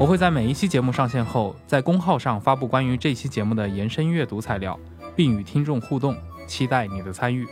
我会在每一期节目上线后，在公号上发布关于这期节目的延伸阅读材料，并与听众互动，期待你的参与。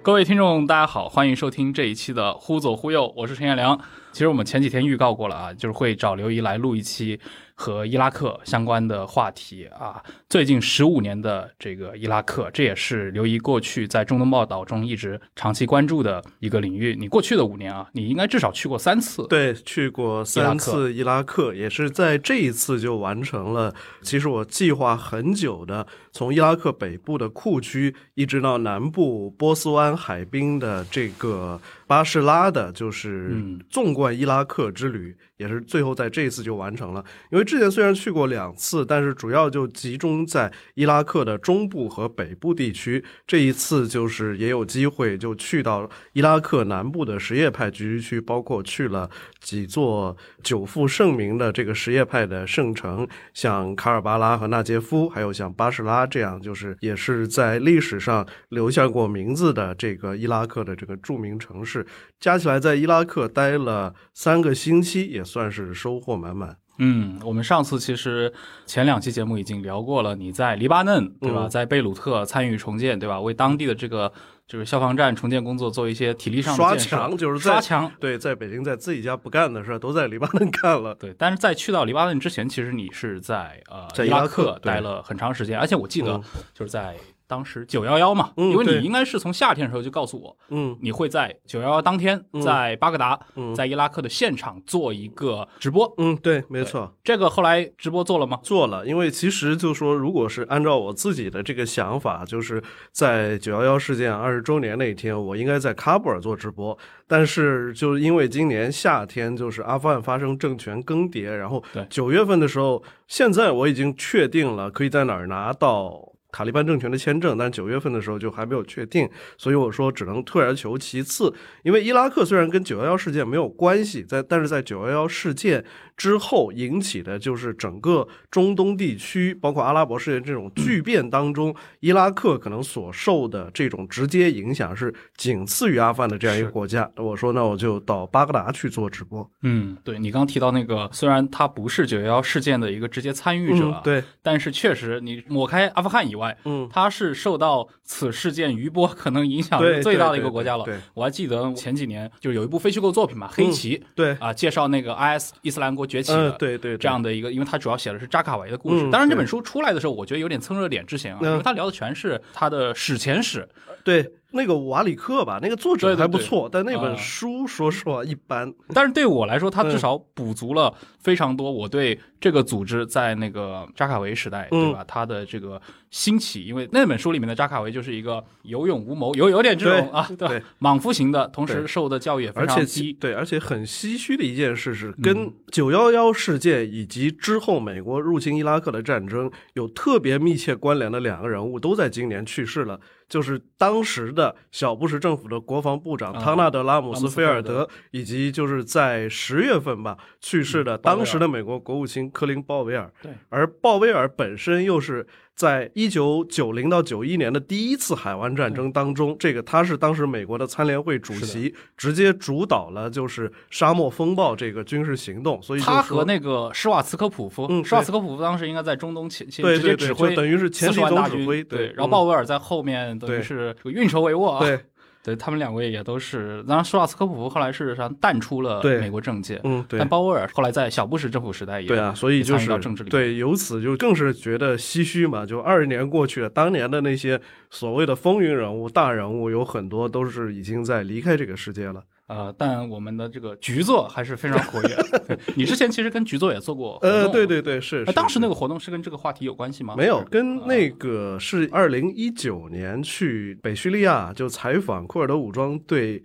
各位听众，大家好，欢迎收听这一期的《忽左忽右》，我是陈彦良。其实我们前几天预告过了啊，就是会找刘怡来录一期。和伊拉克相关的话题啊，最近十五年的这个伊拉克，这也是刘怡过去在中东报道中一直长期关注的一个领域。你过去的五年啊，你应该至少去过三次，对，去过三次伊拉克，也是在这一次就完成了。其实我计划很久的，从伊拉克北部的库区一直到南部波斯湾海滨的这个巴士拉的，就是纵贯伊拉克之旅。也是最后在这一次就完成了，因为之前虽然去过两次，但是主要就集中在伊拉克的中部和北部地区。这一次就是也有机会就去到伊拉克南部的什叶派聚居区，包括去了几座久负盛名的这个什叶派的圣城，像卡尔巴拉和纳杰夫，还有像巴士拉这样，就是也是在历史上留下过名字的这个伊拉克的这个著名城市。加起来在伊拉克待了三个星期，也算是收获满满。嗯，我们上次其实前两期节目已经聊过了，你在黎巴嫩对吧？在贝鲁特参与重建对吧？为当地的这个就是消防站重建工作做一些体力上的刷墙，就是刷墙。对，在北京在自己家不干的事儿，都在黎巴嫩干了。对，但是在去到黎巴嫩之前，其实你是在呃在伊拉克待了很长时间，而且我记得就是在。当时九幺幺嘛，因为你应该是从夏天的时候就告诉我，嗯，你会在九幺幺当天在巴格达，在伊拉克的现场做一个直播，嗯，对，没错，这个后来直播做了吗？做了，因为其实就说，如果是按照我自己的这个想法，就是在九幺幺事件二十周年那一天，我应该在喀布尔做直播，但是就是因为今年夏天就是阿富汗发生政权更迭，然后九月份的时候，现在我已经确定了可以在哪儿拿到。塔利班政权的签证，但九月份的时候就还没有确定，所以我说只能退而求其次。因为伊拉克虽然跟九幺幺事件没有关系，在但是在九幺幺事件之后引起的就是整个中东地区，包括阿拉伯世界这种巨变当中，伊拉克可能所受的这种直接影响是仅次于阿富汗的这样一个国家。我说那我就到巴格达去做直播。嗯，对你刚提到那个，虽然他不是九幺幺事件的一个直接参与者，对，但是确实你抹开阿富汗以外。嗯，它是受到此事件余波 可能影响最大的一个国家了。对，我还记得前几年就有一部非虚构作品嘛，《黑旗》。对啊，介绍那个 IS 伊斯兰国崛起的，对对，这样的一个，因为它主要写的是扎卡维的故事。当然，这本书出来的时候，我觉得有点蹭热点之嫌啊，因为它聊的全是他的史前史。对。那个瓦里克吧，那个作者还不错，但那本书说实话一般。但是对我来说，他至少补足了非常多我对这个组织在那个扎卡维时代，对吧？他的这个兴起，因为那本书里面的扎卡维就是一个有勇无谋，有有点这种啊，对，莽夫型的，同时受的教育也非常低，对，而且很唏嘘的一件事是，跟九幺幺事件以及之后美国入侵伊拉克的战争有特别密切关联的两个人物，都在今年去世了。就是当时的小布什政府的国防部长汤纳德拉姆斯菲尔德，以及就是在十月份吧去世的当时的美国国务卿科林鲍威尔。对，而鲍威尔本身又是。在一九九零到九一年的第一次海湾战争当中，这个他是当时美国的参联会主席，直接主导了就是沙漠风暴这个军事行动。所以他和那个施瓦茨科普夫，嗯，施瓦茨科普夫当时应该在中东前前直接指挥，等于是前总指挥。对，然后鲍威尔在后面等于是运筹帷幄啊。对。对他们两位也都是，当然施瓦茨科普夫后来事实上淡出了美国政界，嗯，对。但鲍威尔后来在小布什政府时代也对啊，所以就是到政治里，对，由此就更是觉得唏嘘嘛。就二十年过去了，当年的那些所谓的风云人物、大人物，有很多都是已经在离开这个世界了。呃，但我们的这个局座还是非常活跃。你之前其实跟局座也做过，呃，对对对，是。当时那个活动是跟这个话题有关系吗？没有，跟那个是二零一九年去北叙利亚就采访库尔德武装对。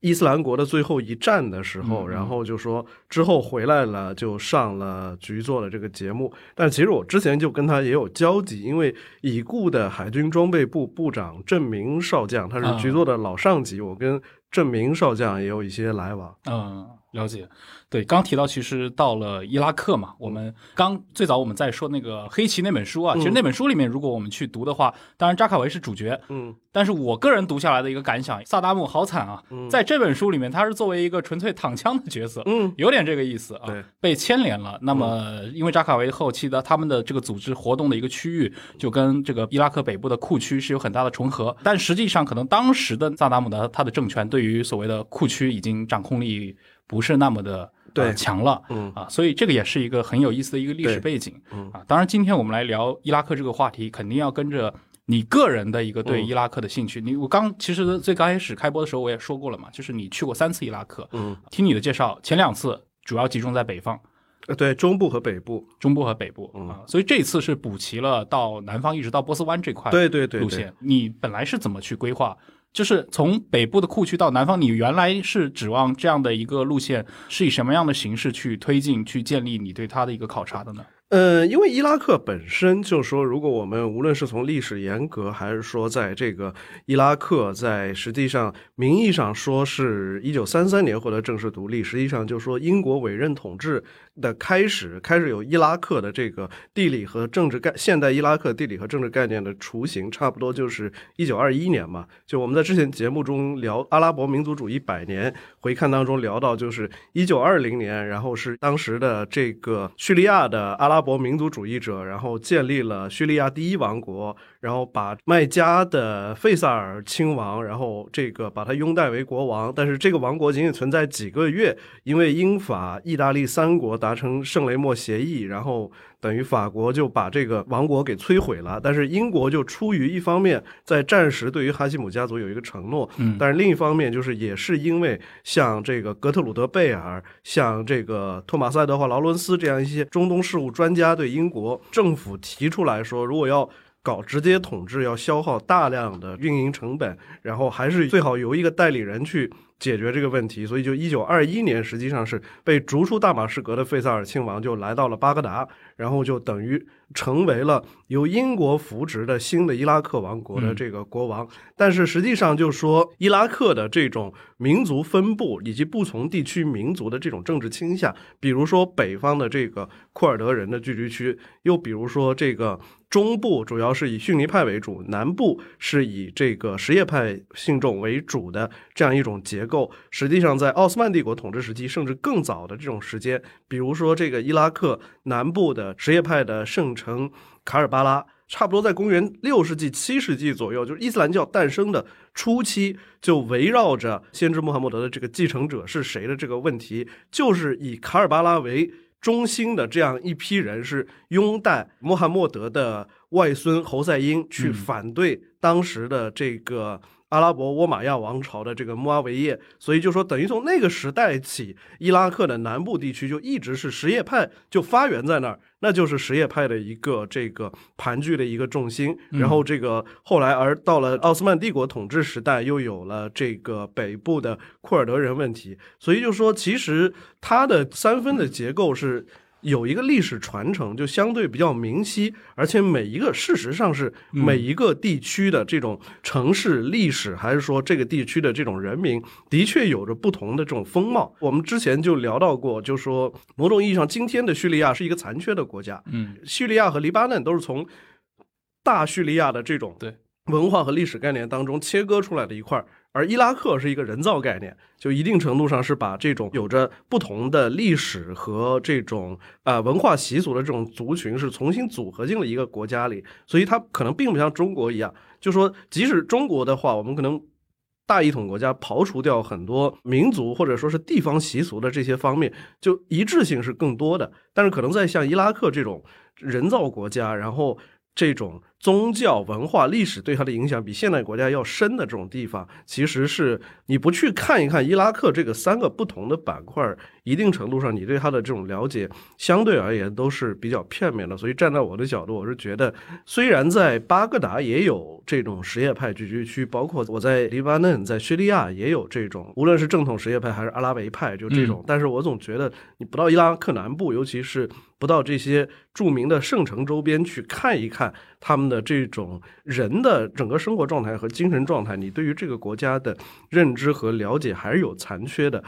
伊斯兰国的最后一战的时候，然后就说之后回来了，就上了局座的这个节目。但其实我之前就跟他也有交集，因为已故的海军装备部部长郑明少将，他是局座的老上级，我跟郑明少将也有一些来往。嗯。了解，对，刚提到其实到了伊拉克嘛，我们刚最早我们在说那个黑旗那本书啊，其实那本书里面如果我们去读的话，当然扎卡维是主角，嗯，但是我个人读下来的一个感想，萨达姆好惨啊，在这本书里面他是作为一个纯粹躺枪的角色，嗯，有点这个意思啊，被牵连了。那么因为扎卡维后期的他们的这个组织活动的一个区域就跟这个伊拉克北部的库区是有很大的重合，但实际上可能当时的萨达姆的他的政权对于所谓的库区已经掌控力。不是那么的对。强了，嗯。啊，所以这个也是一个很有意思的一个历史背景，嗯。啊，当然今天我们来聊伊拉克这个话题，肯定要跟着你个人的一个对伊拉克的兴趣。你我刚其实最刚开始开播的时候我也说过了嘛，就是你去过三次伊拉克，嗯，听你的介绍，前两次主要集中在北方，呃，对，中部和北部，中部和北部嗯。啊，所以这次是补齐了到南方一直到波斯湾这块对对对。路线。你本来是怎么去规划？就是从北部的库区到南方，你原来是指望这样的一个路线是以什么样的形式去推进、去建立你对它的一个考察的呢？呃，因为伊拉克本身就说，如果我们无论是从历史严格，还是说在这个伊拉克在实际上名义上说是一九三三年获得正式独立，实际上就说英国委任统治。的开始，开始有伊拉克的这个地理和政治概，现代伊拉克地理和政治概念的雏形，差不多就是一九二一年嘛。就我们在之前节目中聊阿拉伯民族主义百年回看当中聊到，就是一九二零年，然后是当时的这个叙利亚的阿拉伯民族主义者，然后建立了叙利亚第一王国，然后把麦加的费萨尔亲王，然后这个把他拥戴为国王，但是这个王国仅仅存在几个月，因为英法意大利三国达成圣雷默协议，然后等于法国就把这个王国给摧毁了。但是英国就出于一方面在战时对于哈希姆家族有一个承诺，嗯，但是另一方面就是也是因为像这个格特鲁德贝尔、像这个托马斯爱德华劳伦斯这样一些中东事务专家对英国政府提出来说，如果要搞直接统治，要消耗大量的运营成本，然后还是最好由一个代理人去。解决这个问题，所以就一九二一年，实际上是被逐出大马士革的费萨尔亲王就来到了巴格达，然后就等于成为了由英国扶植的新的伊拉克王国的这个国王。但是实际上就说伊拉克的这种民族分布以及不同地区民族的这种政治倾向，比如说北方的这个库尔德人的聚居区，又比如说这个。中部主要是以逊尼派为主，南部是以这个什叶派信众为主的这样一种结构。实际上，在奥斯曼帝国统治时期，甚至更早的这种时间，比如说这个伊拉克南部的什叶派的圣城卡尔巴拉，差不多在公元六世纪、七世纪左右，就是伊斯兰教诞生的初期，就围绕着先知穆罕默德的这个继承者是谁的这个问题，就是以卡尔巴拉为。中心的这样一批人是拥戴穆罕默德的外孙侯赛因，去反对当时的这个。阿拉伯沃玛亚王朝的这个穆阿维叶，所以就说等于从那个时代起，伊拉克的南部地区就一直是什叶派就发源在那儿，那就是什叶派的一个这个盘踞的一个重心。然后这个后来而到了奥斯曼帝国统治时代，又有了这个北部的库尔德人问题，所以就说其实它的三分的结构是。有一个历史传承，就相对比较明晰，而且每一个事实上是每一个地区的这种城市历史，还是说这个地区的这种人民，的确有着不同的这种风貌。我们之前就聊到过，就说某种意义上，今天的叙利亚是一个残缺的国家。嗯，叙利亚和黎巴嫩都是从大叙利亚的这种对文化和历史概念当中切割出来的一块儿。而伊拉克是一个人造概念，就一定程度上是把这种有着不同的历史和这种呃文化习俗的这种族群是重新组合进了一个国家里，所以它可能并不像中国一样，就说即使中国的话，我们可能大一统国家刨除掉很多民族或者说是地方习俗的这些方面，就一致性是更多的。但是可能在像伊拉克这种人造国家，然后。这种宗教、文化、历史对它的影响比现代国家要深的这种地方，其实是你不去看一看伊拉克这个三个不同的板块，一定程度上你对它的这种了解相对而言都是比较片面的。所以站在我的角度，我是觉得，虽然在巴格达也有这种什叶派聚居区，包括我在黎巴嫩、在叙利亚也有这种，无论是正统什叶派还是阿拉维派，就这种，但是我总觉得你不到伊拉克南部，尤其是。不到这些著名的圣城周边去看一看他们的这种人的整个生活状态和精神状态，你对于这个国家的认知和了解还是有残缺的。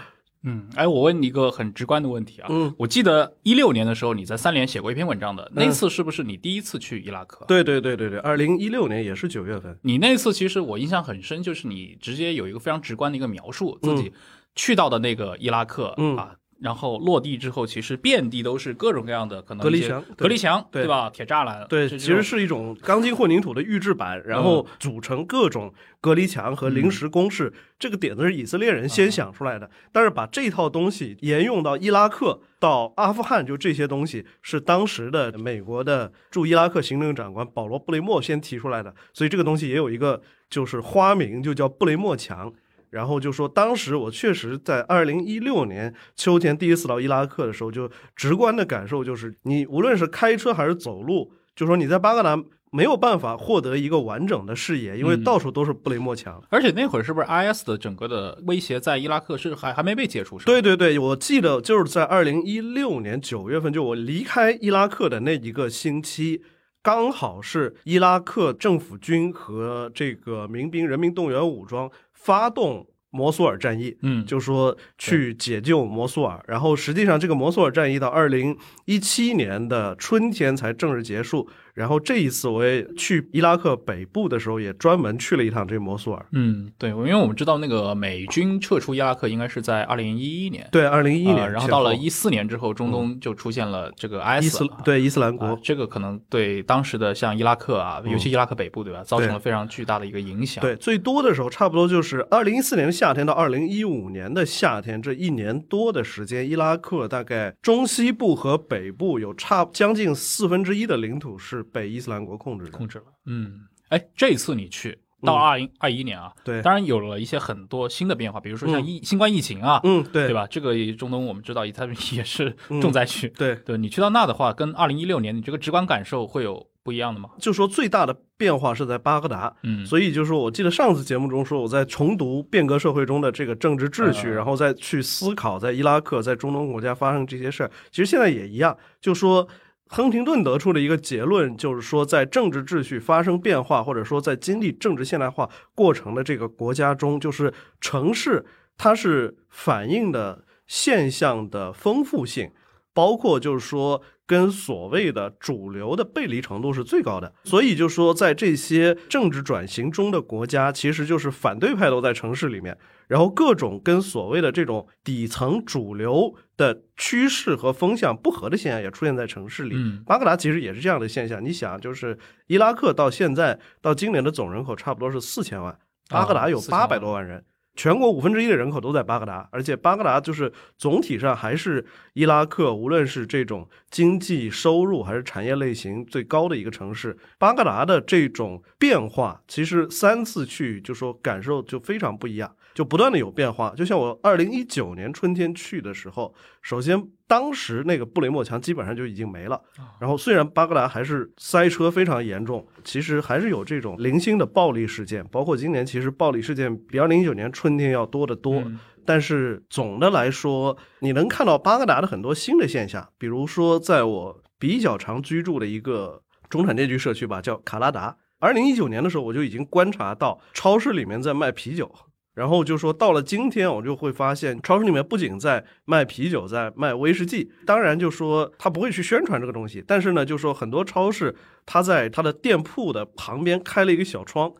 嗯，哎，我问你一个很直观的问题啊，嗯，我记得一六年的时候你在三联写过一篇文章的，那次是不是你第一次去伊拉克？对对对对对，二零一六年也是九月份。你那次其实我印象很深，就是你直接有一个非常直观的一个描述，自己去到的那个伊拉克啊。然后落地之后，其实遍地都是各种各样的可能隔离墙，隔离墙，对吧？铁栅栏，对，其实是一种钢筋混凝土的预制板，然后组成各种隔离墙和临时工事。这个点子是以色列人先想出来的，但是把这套东西沿用到伊拉克、到阿富汗，就这些东西是当时的美国的驻伊拉克行政长官保罗·布雷默先提出来的，所以这个东西也有一个就是花名，就叫布雷默墙。然后就说，当时我确实在二零一六年秋天第一次到伊拉克的时候，就直观的感受就是，你无论是开车还是走路，就说你在巴格达没有办法获得一个完整的视野，因为到处都是布雷默墙。而且那会儿是不是 IS 的整个的威胁在伊拉克是还还没被解除？对对对，我记得就是在二零一六年九月份，就我离开伊拉克的那一个星期，刚好是伊拉克政府军和这个民兵人民动员武装。发动摩苏尔战役，嗯，就说去解救摩苏尔，然后实际上这个摩苏尔战役到二零一七年的春天才正式结束。然后这一次我也去伊拉克北部的时候，也专门去了一趟这摩苏尔。嗯，对，因为我们知道那个美军撤出伊拉克应该是在二零一一年。对，二零一一年。然后到了一四年之后，中东就出现了这个 IS，对伊斯兰国。这个可能对当时的像伊拉克啊，尤其伊拉克北部，对吧，造成了非常巨大的一个影响。对，最多的时候差不多就是二零一四年的夏天到二零一五年的夏天这一年多的时间，伊拉克大概中西部和北部有差将近四分之一的领土是。被伊斯兰国控制控制了，嗯，哎，这次你去到二零二一年啊，对，当然有了一些很多新的变化，比如说像疫新冠疫情啊，嗯，对，对吧？这个中东我们知道，它也是重灾区，对，对你去到那的话，跟二零一六年你这个直观感受会有不一样的吗？就说最大的变化是在巴格达，嗯，所以就是说我记得上次节目中说我在重读变革社会中的这个政治秩序，然后再去思考在伊拉克在中东国家发生这些事儿，其实现在也一样，就说。亨廷顿得出的一个结论就是说，在政治秩序发生变化，或者说在经历政治现代化过程的这个国家中，就是城市它是反映的现象的丰富性，包括就是说跟所谓的主流的背离程度是最高的。所以就说，在这些政治转型中的国家，其实就是反对派都在城市里面。然后各种跟所谓的这种底层主流的趋势和风向不合的现象也出现在城市里。巴格达其实也是这样的现象。你想，就是伊拉克到现在到今年的总人口差不多是四千万，巴格达有八百多万人。全国五分之一的人口都在巴格达，而且巴格达就是总体上还是伊拉克，无论是这种经济收入还是产业类型最高的一个城市。巴格达的这种变化，其实三次去就说感受就非常不一样。就不断的有变化，就像我二零一九年春天去的时候，首先当时那个布雷默墙基本上就已经没了。然后虽然巴格达还是塞车非常严重，其实还是有这种零星的暴力事件，包括今年其实暴力事件比二零一九年春天要多得多。但是总的来说，你能看到巴格达的很多新的现象，比如说在我比较常居住的一个中产阶级社区吧，叫卡拉达。二零一九年的时候，我就已经观察到超市里面在卖啤酒。然后就说到了今天，我就会发现超市里面不仅在卖啤酒，在卖威士忌。当然，就说他不会去宣传这个东西，但是呢，就说很多超市他在他的店铺的旁边开了一个小窗，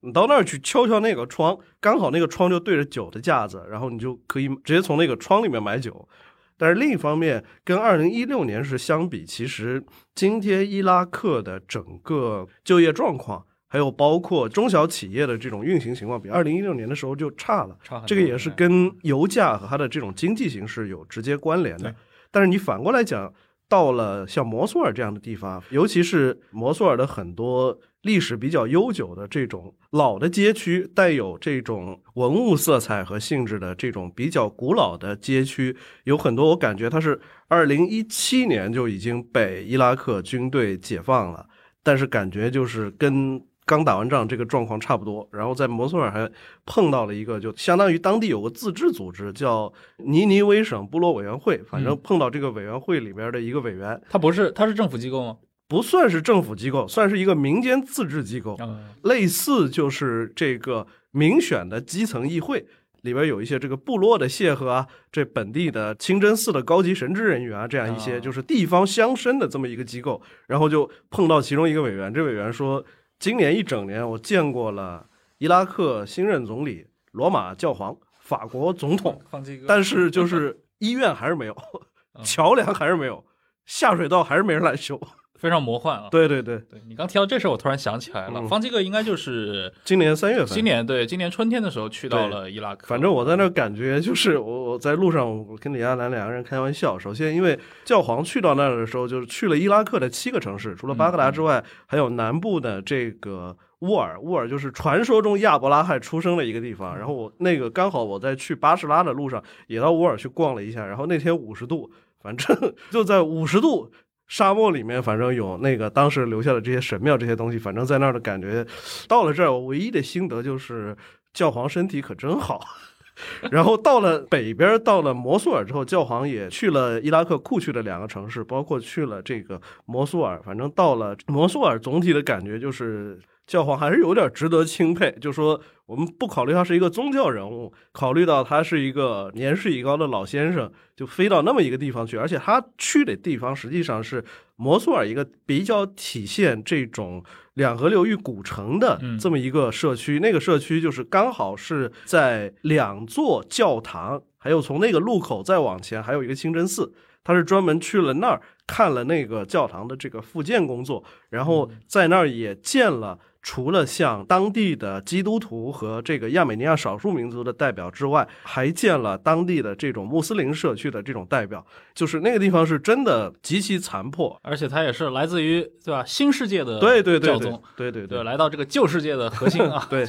你到那儿去敲敲那个窗，刚好那个窗就对着酒的架子，然后你就可以直接从那个窗里面买酒。但是另一方面，跟二零一六年是相比，其实今天伊拉克的整个就业状况。还有包括中小企业的这种运行情况，比二零一六年的时候就差了。差这个也是跟油价和它的这种经济形势有直接关联的。但是你反过来讲，到了像摩苏尔这样的地方，尤其是摩苏尔的很多历史比较悠久的这种老的街区，带有这种文物色彩和性质的这种比较古老的街区，有很多我感觉它是二零一七年就已经被伊拉克军队解放了，但是感觉就是跟。刚打完仗，这个状况差不多。然后在摩苏尔还碰到了一个，就相当于当地有个自治组织，叫尼尼微省部落委员会。反正碰到这个委员会里边的一个委员，他不是，他是政府机构吗？不算是政府机构，算是一个民间自治机构，类似就是这个民选的基层议会，里边有一些这个部落的谢赫啊，这本地的清真寺的高级神职人员啊，这样一些就是地方乡绅的这么一个机构。然后就碰到其中一个委员，这委员说。今年一整年，我见过了伊拉克新任总理、罗马教皇、法国总统，但是就是医院还是没有，桥梁还是没有，下水道还是没人来修。非常魔幻啊！对对对，对你刚提到这事儿，我突然想起来了，方基哥应该就是今年三月份，今年对，今年春天的时候去到了伊拉克。反正我在那感觉就是我我在路上，我跟李亚男两个人开玩笑。首先，因为教皇去到那儿的时候，就是去了伊拉克的七个城市，除了巴格达之外，还有南部的这个乌尔。乌尔就是传说中亚伯拉罕出生的一个地方。然后我那个刚好我在去巴士拉的路上，也到乌尔去逛了一下。然后那天五十度，反正 就在五十度。沙漠里面，反正有那个当时留下的这些神庙这些东西，反正在那儿的感觉。到了这儿，我唯一的心得就是教皇身体可真好。然后到了北边，到了摩苏尔之后，教皇也去了伊拉克库区的两个城市，包括去了这个摩苏尔。反正到了摩苏尔，总体的感觉就是。教皇还是有点值得钦佩，就说我们不考虑他是一个宗教人物，考虑到他是一个年事已高的老先生，就飞到那么一个地方去，而且他去的地方实际上是摩苏尔一个比较体现这种两河流域古城的这么一个社区，那个社区就是刚好是在两座教堂，还有从那个路口再往前还有一个清真寺，他是专门去了那儿看了那个教堂的这个复建工作，然后在那儿也建了。除了像当地的基督徒和这个亚美尼亚少数民族的代表之外，还见了当地的这种穆斯林社区的这种代表，就是那个地方是真的极其残破，而且它也是来自于对吧？新世界的对对教宗，对对对，来到这个旧世界的核心啊，对，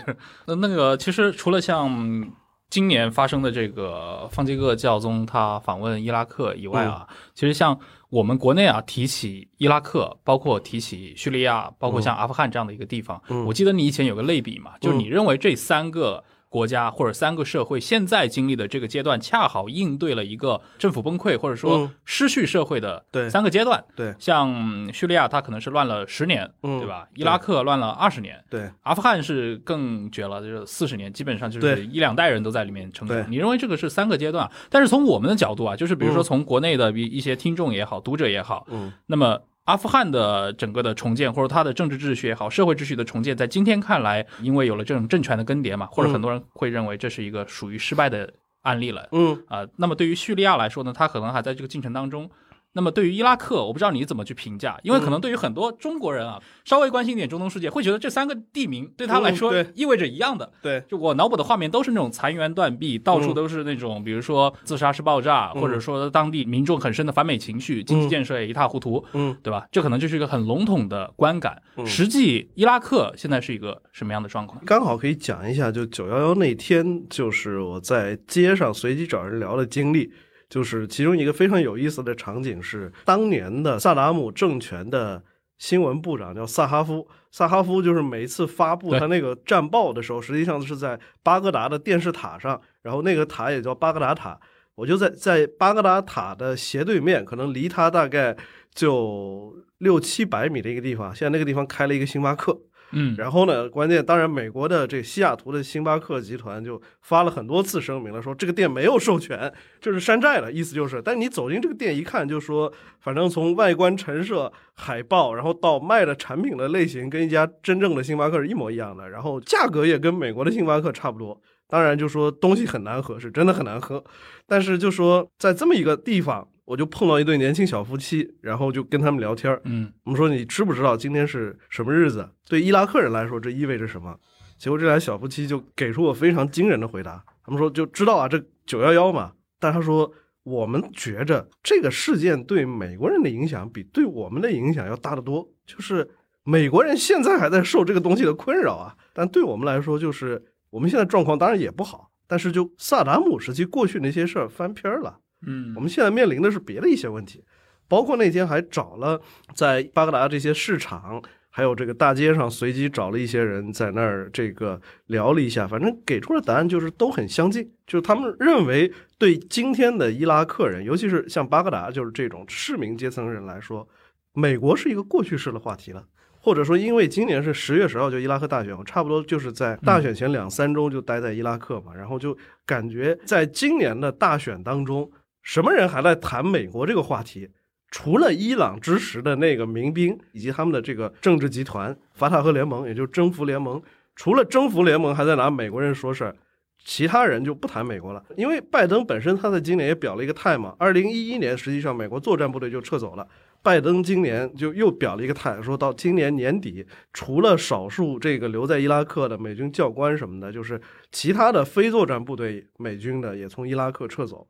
那那个其实除了像。今年发生的这个方济各教宗他访问伊拉克以外啊，其实像我们国内啊提起伊拉克，包括提起叙利亚，包括像阿富汗这样的一个地方，我记得你以前有个类比嘛，就是你认为这三个。国家或者三个社会现在经历的这个阶段，恰好应对了一个政府崩溃或者说失去社会的三个阶段。对，像叙利亚，它可能是乱了十年，对吧？伊拉克乱了二十年，对。阿富汗是更绝了，就是四十年，基本上就是一两代人都在里面成长。你认为这个是三个阶段？但是从我们的角度啊，就是比如说从国内的一一些听众也好，读者也好，嗯，那么。阿富汗的整个的重建，或者它的政治秩序也好，社会秩序的重建，在今天看来，因为有了这种政权的更迭嘛，或者很多人会认为这是一个属于失败的案例了。嗯啊，那么对于叙利亚来说呢，它可能还在这个进程当中。那么对于伊拉克，我不知道你怎么去评价，因为可能对于很多中国人啊，稍微关心一点中东世界，会觉得这三个地名对他来说意味着一样的。对，就我脑补的画面都是那种残垣断壁，到处都是那种，比如说自杀式爆炸，或者说当地民众很深的反美情绪，经济建设也一塌糊涂，嗯，对吧？这可能就是一个很笼统的观感。实际伊拉克现在是一个什么样的状况？刚好可以讲一下，就九幺幺那天，就是我在街上随机找人聊的经历。就是其中一个非常有意思的场景是，当年的萨达姆政权的新闻部长叫萨哈夫。萨哈夫就是每一次发布他那个战报的时候，实际上是在巴格达的电视塔上，然后那个塔也叫巴格达塔。我就在在巴格达塔的斜对面，可能离他大概就六七百米的一个地方，现在那个地方开了一个星巴克。嗯，然后呢？关键当然，美国的这西雅图的星巴克集团就发了很多次声明了，说这个店没有授权，就是山寨了，意思就是。但你走进这个店一看，就说反正从外观陈设、海报，然后到卖的产品的类型，跟一家真正的星巴克是一模一样的，然后价格也跟美国的星巴克差不多。当然，就说东西很难喝，是真的很难喝。但是就说在这么一个地方。我就碰到一对年轻小夫妻，然后就跟他们聊天嗯，我们说你知不知道今天是什么日子？对伊拉克人来说，这意味着什么？结果这俩小夫妻就给出我非常惊人的回答。他们说就知道啊，这九幺幺嘛。但他说我们觉着这个事件对美国人的影响比对我们的影响要大得多。就是美国人现在还在受这个东西的困扰啊，但对我们来说，就是我们现在状况当然也不好，但是就萨达姆时期过去那些事儿翻篇儿了。嗯，我们现在面临的是别的一些问题，包括那天还找了在巴格达这些市场。还有这个大街上随机找了一些人在那儿这个聊了一下，反正给出的答案就是都很相近，就是他们认为对今天的伊拉克人，尤其是像巴格达就是这种市民阶层人来说，美国是一个过去式的话题了，或者说因为今年是十月十号就伊拉克大选，我差不多就是在大选前两三周就待在伊拉克嘛，然后就感觉在今年的大选当中，什么人还在谈美国这个话题？除了伊朗支持的那个民兵以及他们的这个政治集团法塔赫联盟，也就是征服联盟，除了征服联盟还在拿美国人说事儿，其他人就不谈美国了。因为拜登本身他在今年也表了一个态嘛，二零一一年实际上美国作战部队就撤走了，拜登今年就又表了一个态，说到今年年底，除了少数这个留在伊拉克的美军教官什么的，就是其他的非作战部队美军的也从伊拉克撤走。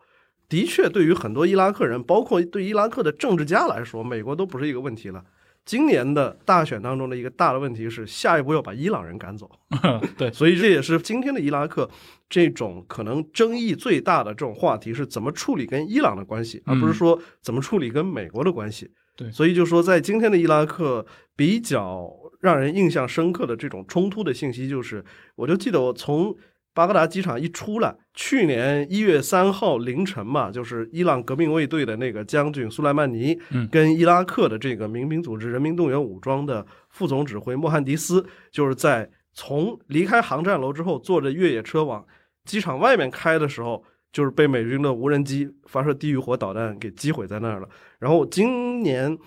的确，对于很多伊拉克人，包括对伊拉克的政治家来说，美国都不是一个问题了。今年的大选当中的一个大的问题是，下一步要把伊朗人赶走。对，所以这也是今天的伊拉克这种可能争议最大的这种话题是怎么处理跟伊朗的关系，而不是说怎么处理跟美国的关系。对，所以就说在今天的伊拉克比较让人印象深刻的这种冲突的信息，就是我就记得我从。巴格达机场一出来，去年一月三号凌晨嘛，就是伊朗革命卫队的那个将军苏莱曼尼，跟伊拉克的这个民兵组织人民动员武装的副总指挥莫汉迪斯，就是在从离开航站楼之后，坐着越野车往机场外面开的时候，就是被美军的无人机发射地狱火导弹给击毁在那儿了。然后今年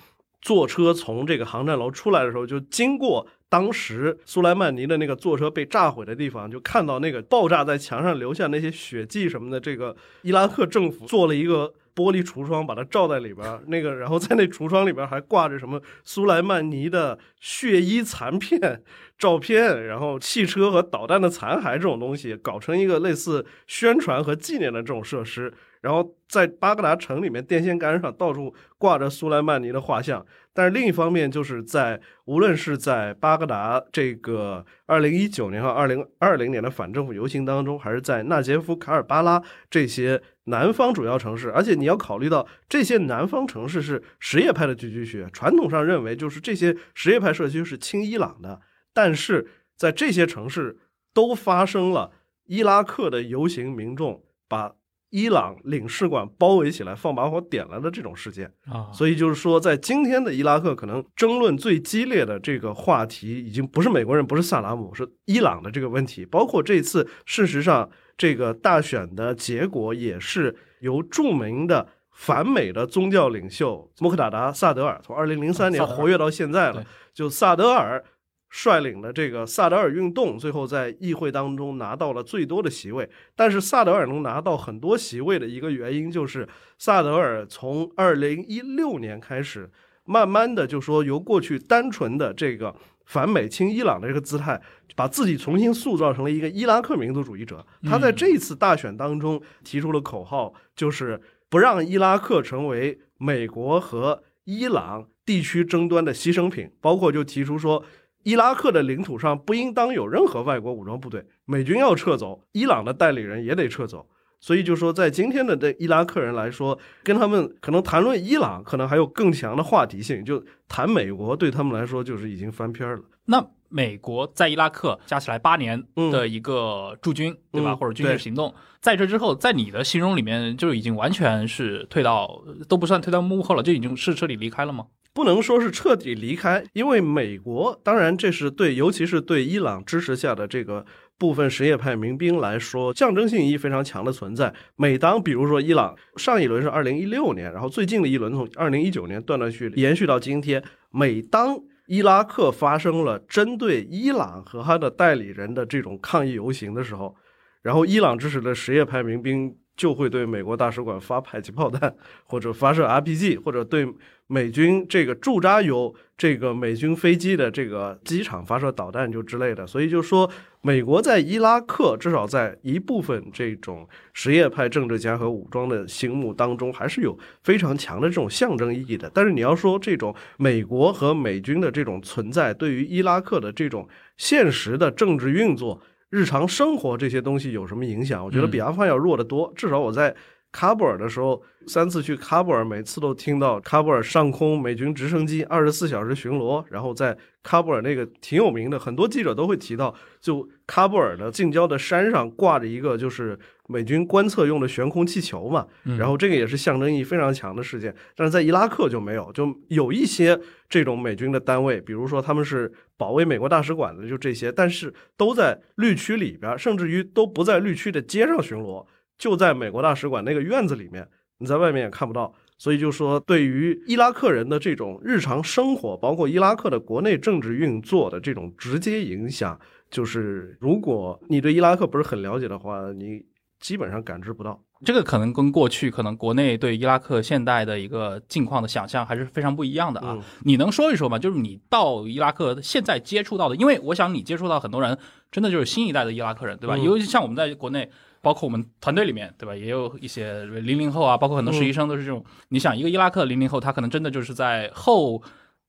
坐车从这个航站楼出来的时候，就经过。当时苏莱曼尼的那个坐车被炸毁的地方，就看到那个爆炸在墙上留下那些血迹什么的。这个伊拉克政府做了一个玻璃橱窗，把它罩在里边。那个，然后在那橱窗里边还挂着什么苏莱曼尼的血衣残片照片，然后汽车和导弹的残骸这种东西，搞成一个类似宣传和纪念的这种设施。然后在巴格达城里面，电线杆上到处挂着苏莱曼尼的画像。但是另一方面，就是在无论是在巴格达这个二零一九年和二零二零年的反政府游行当中，还是在纳杰夫、卡尔巴拉这些南方主要城市，而且你要考虑到这些南方城市是什叶派的聚居区，传统上认为就是这些什叶派社区是亲伊朗的，但是在这些城市都发生了伊拉克的游行民众把。伊朗领事馆包围起来，放把火点了的这种事件啊，所以就是说，在今天的伊拉克，可能争论最激烈的这个话题，已经不是美国人，不是萨达姆，是伊朗的这个问题。包括这次，事实上，这个大选的结果也是由著名的反美的宗教领袖穆克达达·萨德尔，从二零零三年活跃到现在了，就萨德尔。率领的这个萨德尔运动，最后在议会当中拿到了最多的席位。但是萨德尔能拿到很多席位的一个原因，就是萨德尔从二零一六年开始，慢慢的就说由过去单纯的这个反美亲伊朗的这个姿态，把自己重新塑造成了一个伊拉克民族主义者。他在这一次大选当中提出了口号，就是不让伊拉克成为美国和伊朗地区争端的牺牲品，包括就提出说。伊拉克的领土上不应当有任何外国武装部队，美军要撤走，伊朗的代理人也得撤走。所以就说，在今天的这伊拉克人来说，跟他们可能谈论伊朗，可能还有更强的话题性；就谈美国，对他们来说就是已经翻篇了。那美国在伊拉克加起来八年的一个驻军，对吧？或者军事行动，在这之后，在你的形容里面，就已经完全是退到都不算退到幕后了，就已经是彻底离开了吗？不能说是彻底离开，因为美国当然这是对，尤其是对伊朗支持下的这个部分什叶派民兵来说，象征性意义非常强的存在。每当比如说伊朗上一轮是二零一六年，然后最近的一轮从二零一九年断断续延续到今天，每当伊拉克发生了针对伊朗和他的代理人的这种抗议游行的时候，然后伊朗支持的什叶派民兵。就会对美国大使馆发迫击炮弹，或者发射 RPG，或者对美军这个驻扎有这个美军飞机的这个机场发射导弹就之类的。所以就说，美国在伊拉克至少在一部分这种什叶派政治家和武装的心目当中，还是有非常强的这种象征意义的。但是你要说这种美国和美军的这种存在，对于伊拉克的这种现实的政治运作。日常生活这些东西有什么影响？我觉得比阿富汗要弱得多。至少我在喀布尔的时候，三次去喀布尔，每次都听到喀布尔上空美军直升机二十四小时巡逻。然后在喀布尔那个挺有名的，很多记者都会提到，就喀布尔的近郊的山上挂着一个就是美军观测用的悬空气球嘛。然后这个也是象征意义非常强的事件。但是在伊拉克就没有，就有一些这种美军的单位，比如说他们是。保卫美国大使馆的就这些，但是都在绿区里边，甚至于都不在绿区的街上巡逻，就在美国大使馆那个院子里面，你在外面也看不到。所以就说，对于伊拉克人的这种日常生活，包括伊拉克的国内政治运作的这种直接影响，就是如果你对伊拉克不是很了解的话，你基本上感知不到。这个可能跟过去可能国内对伊拉克现代的一个境况的想象还是非常不一样的啊！你能说一说吗？就是你到伊拉克现在接触到的，因为我想你接触到很多人，真的就是新一代的伊拉克人，对吧？尤其像我们在国内，包括我们团队里面，对吧？也有一些零零后啊，包括很多实习生都是这种。你想，一个伊拉克零零后，他可能真的就是在后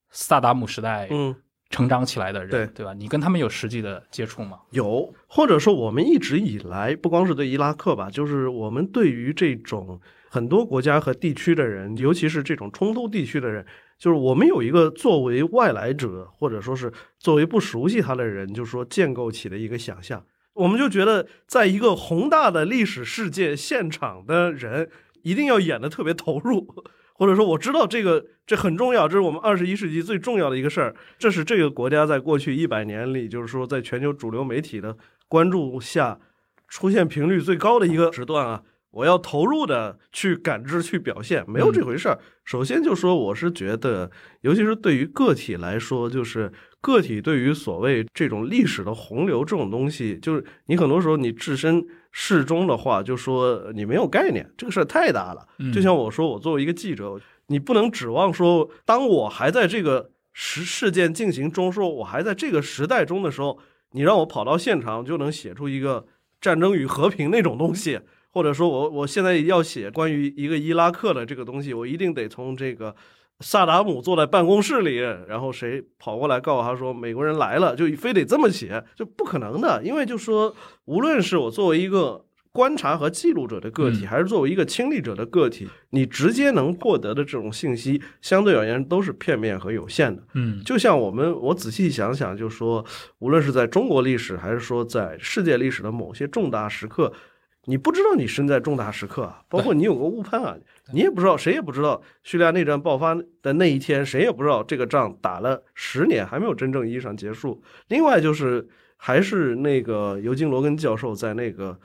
萨达姆时代，嗯。成长起来的人，对对吧？你跟他们有实际的接触吗？有，或者说我们一直以来，不光是对伊拉克吧，就是我们对于这种很多国家和地区的人，尤其是这种冲突地区的人，就是我们有一个作为外来者，或者说是作为不熟悉他的人，就是说建构起的一个想象，我们就觉得，在一个宏大的历史世界现场的人，一定要演的特别投入。或者说我知道这个这很重要，这是我们二十一世纪最重要的一个事儿。这是这个国家在过去一百年里，就是说在全球主流媒体的关注下出现频率最高的一个时段啊！我要投入的去感知、去表现，没有这回事儿。首先就说，我是觉得，尤其是对于个体来说，就是个体对于所谓这种历史的洪流这种东西，就是你很多时候你置身。事中的话，就说你没有概念，这个事儿太大了。就像我说，我作为一个记者，你不能指望说，当我还在这个事事件进行中，说我还在这个时代中的时候，你让我跑到现场就能写出一个战争与和平那种东西，或者说我我现在要写关于一个伊拉克的这个东西，我一定得从这个。萨达姆坐在办公室里，然后谁跑过来告诉他说美国人来了，就非得这么写，就不可能的。因为就说，无论是我作为一个观察和记录者的个体，还是作为一个亲历者的个体，你直接能获得的这种信息，相对而言都是片面和有限的。嗯，就像我们，我仔细想想，就说，无论是在中国历史，还是说在世界历史的某些重大时刻。你不知道你身在重大时刻啊，包括你有个误判啊，你也不知道，谁也不知道叙利亚内战爆发的那一天，谁也不知道这个仗打了十年还没有真正意义上结束。另外就是，还是那个尤金·罗根教授在那个《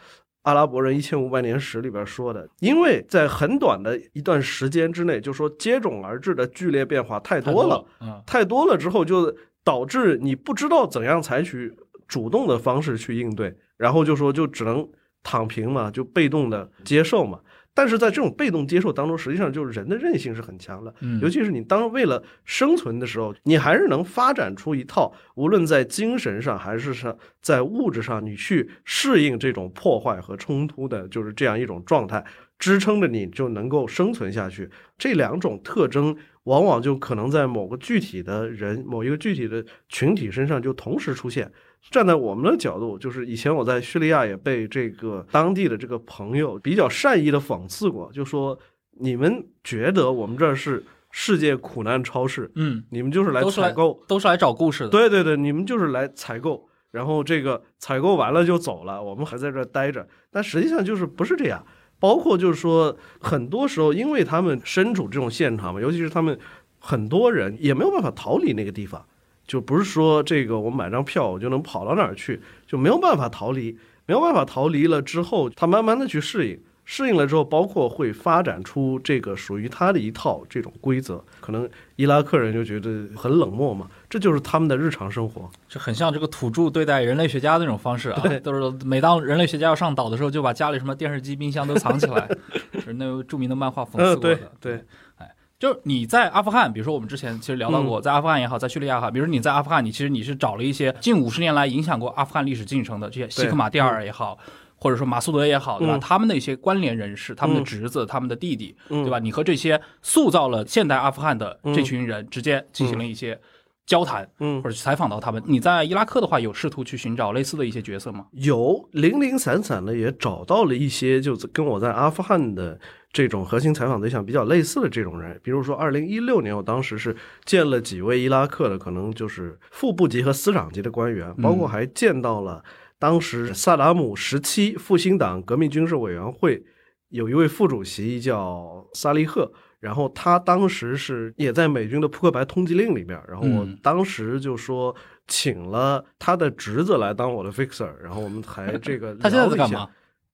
阿拉伯人一千五百年史》里边说的，因为在很短的一段时间之内，就说接踵而至的剧烈变化太多了，太多了之后就导致你不知道怎样采取主动的方式去应对，然后就说就只能。躺平嘛，就被动的接受嘛。但是在这种被动接受当中，实际上就是人的韧性是很强的。嗯，尤其是你当为了生存的时候，你还是能发展出一套，无论在精神上还是上在物质上，你去适应这种破坏和冲突的，就是这样一种状态，支撑着你就能够生存下去。这两种特征往往就可能在某个具体的人、某一个具体的群体身上就同时出现。站在我们的角度，就是以前我在叙利亚也被这个当地的这个朋友比较善意的讽刺过，就说你们觉得我们这儿是世界苦难超市，嗯，你们就是来采购，都是来找故事的，对对对，你们就是来采购，然后这个采购完了就走了，我们还在这儿待着，但实际上就是不是这样，包括就是说很多时候，因为他们身处这种现场嘛，尤其是他们很多人也没有办法逃离那个地方。就不是说这个我买张票我就能跑到哪儿去，就没有办法逃离，没有办法逃离了之后，他慢慢的去适应，适应了之后，包括会发展出这个属于他的一套这种规则。可能伊拉克人就觉得很冷漠嘛，这就是他们的日常生活，就很像这个土著对待人类学家的那种方式啊。都是每当人类学家要上岛的时候，就把家里什么电视机、冰箱都藏起来，是那著名的漫画讽刺过的。对，哎。就是你在阿富汗，比如说我们之前其实聊到过，在阿富汗也好，在叙利亚也好，比如说你在阿富汗，你其实你是找了一些近五十年来影响过阿富汗历史进程的这些西克马蒂尔也好，或者说马苏德也好，对吧？他们的一些关联人士，他们的侄子，他们的弟弟，对吧？你和这些塑造了现代阿富汗的这群人直接进行了一些交谈，嗯，或者采访到他们。你在伊拉克的话，有试图去寻找类似的一些角色吗？有，零零散散的也找到了一些，就跟我在阿富汗的。这种核心采访对象比较类似的这种人，比如说，二零一六年，我当时是见了几位伊拉克的，可能就是副部级和司长级的官员，包括还见到了当时萨达姆时期复兴党革命军事委员会有一位副主席叫萨利赫，然后他当时是也在美军的扑克牌通缉令里面，然后我当时就说请了他的侄子来当我的 fixer，然后我们还这个 他现在在干嘛？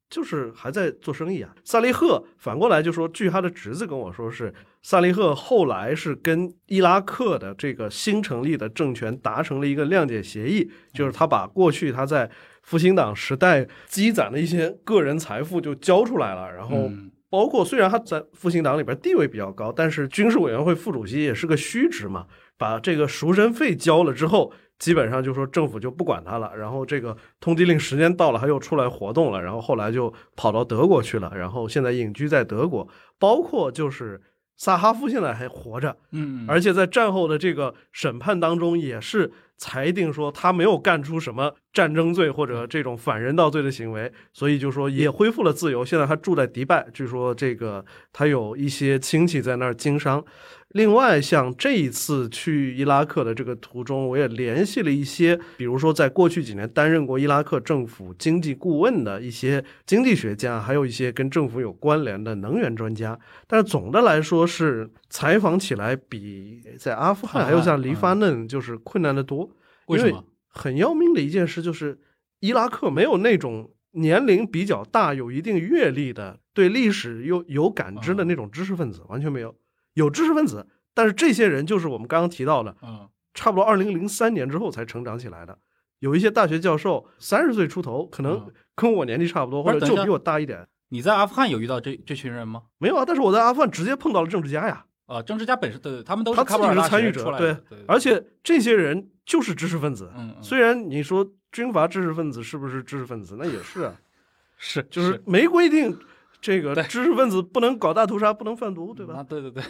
就是还在做生意啊。萨利赫反过来就说，据他的侄子跟我说，是萨利赫后来是跟伊拉克的这个新成立的政权达成了一个谅解协议，就是他把过去他在复兴党时代积攒的一些个人财富就交出来了。然后包括虽然他在复兴党里边地位比较高，但是军事委员会副主席也是个虚职嘛，把这个赎身费交了之后。基本上就说政府就不管他了，然后这个通缉令时间到了，他又出来活动了，然后后来就跑到德国去了，然后现在隐居在德国。包括就是萨哈夫现在还活着，嗯，而且在战后的这个审判当中也是裁定说他没有干出什么战争罪或者这种反人道罪的行为，所以就说也恢复了自由。现在他住在迪拜，据说这个他有一些亲戚在那儿经商。另外，像这一次去伊拉克的这个途中，我也联系了一些，比如说在过去几年担任过伊拉克政府经济顾问的一些经济学家，还有一些跟政府有关联的能源专家。但是总的来说，是采访起来比在阿富汗还有像黎巴嫩就是困难的多。为什么？很要命的一件事就是，伊拉克没有那种年龄比较大、有一定阅历的、对历史又有感知的那种知识分子，完全没有。有知识分子，但是这些人就是我们刚刚提到的，嗯，差不多二零零三年之后才成长起来的。有一些大学教授三十岁出头，可能跟我年纪差不多，或者就比我大一点。你在阿富汗有遇到这这群人吗？没有啊，但是我在阿富汗直接碰到了政治家呀。啊，政治家本身对，他们都是他自己是参与者，对，而且这些人就是知识分子。嗯，虽然你说军阀知识分子是不是知识分子，那也是啊，是就是没规定。这个知识分子不能搞大屠杀，不能贩毒，对吧？啊，对对对，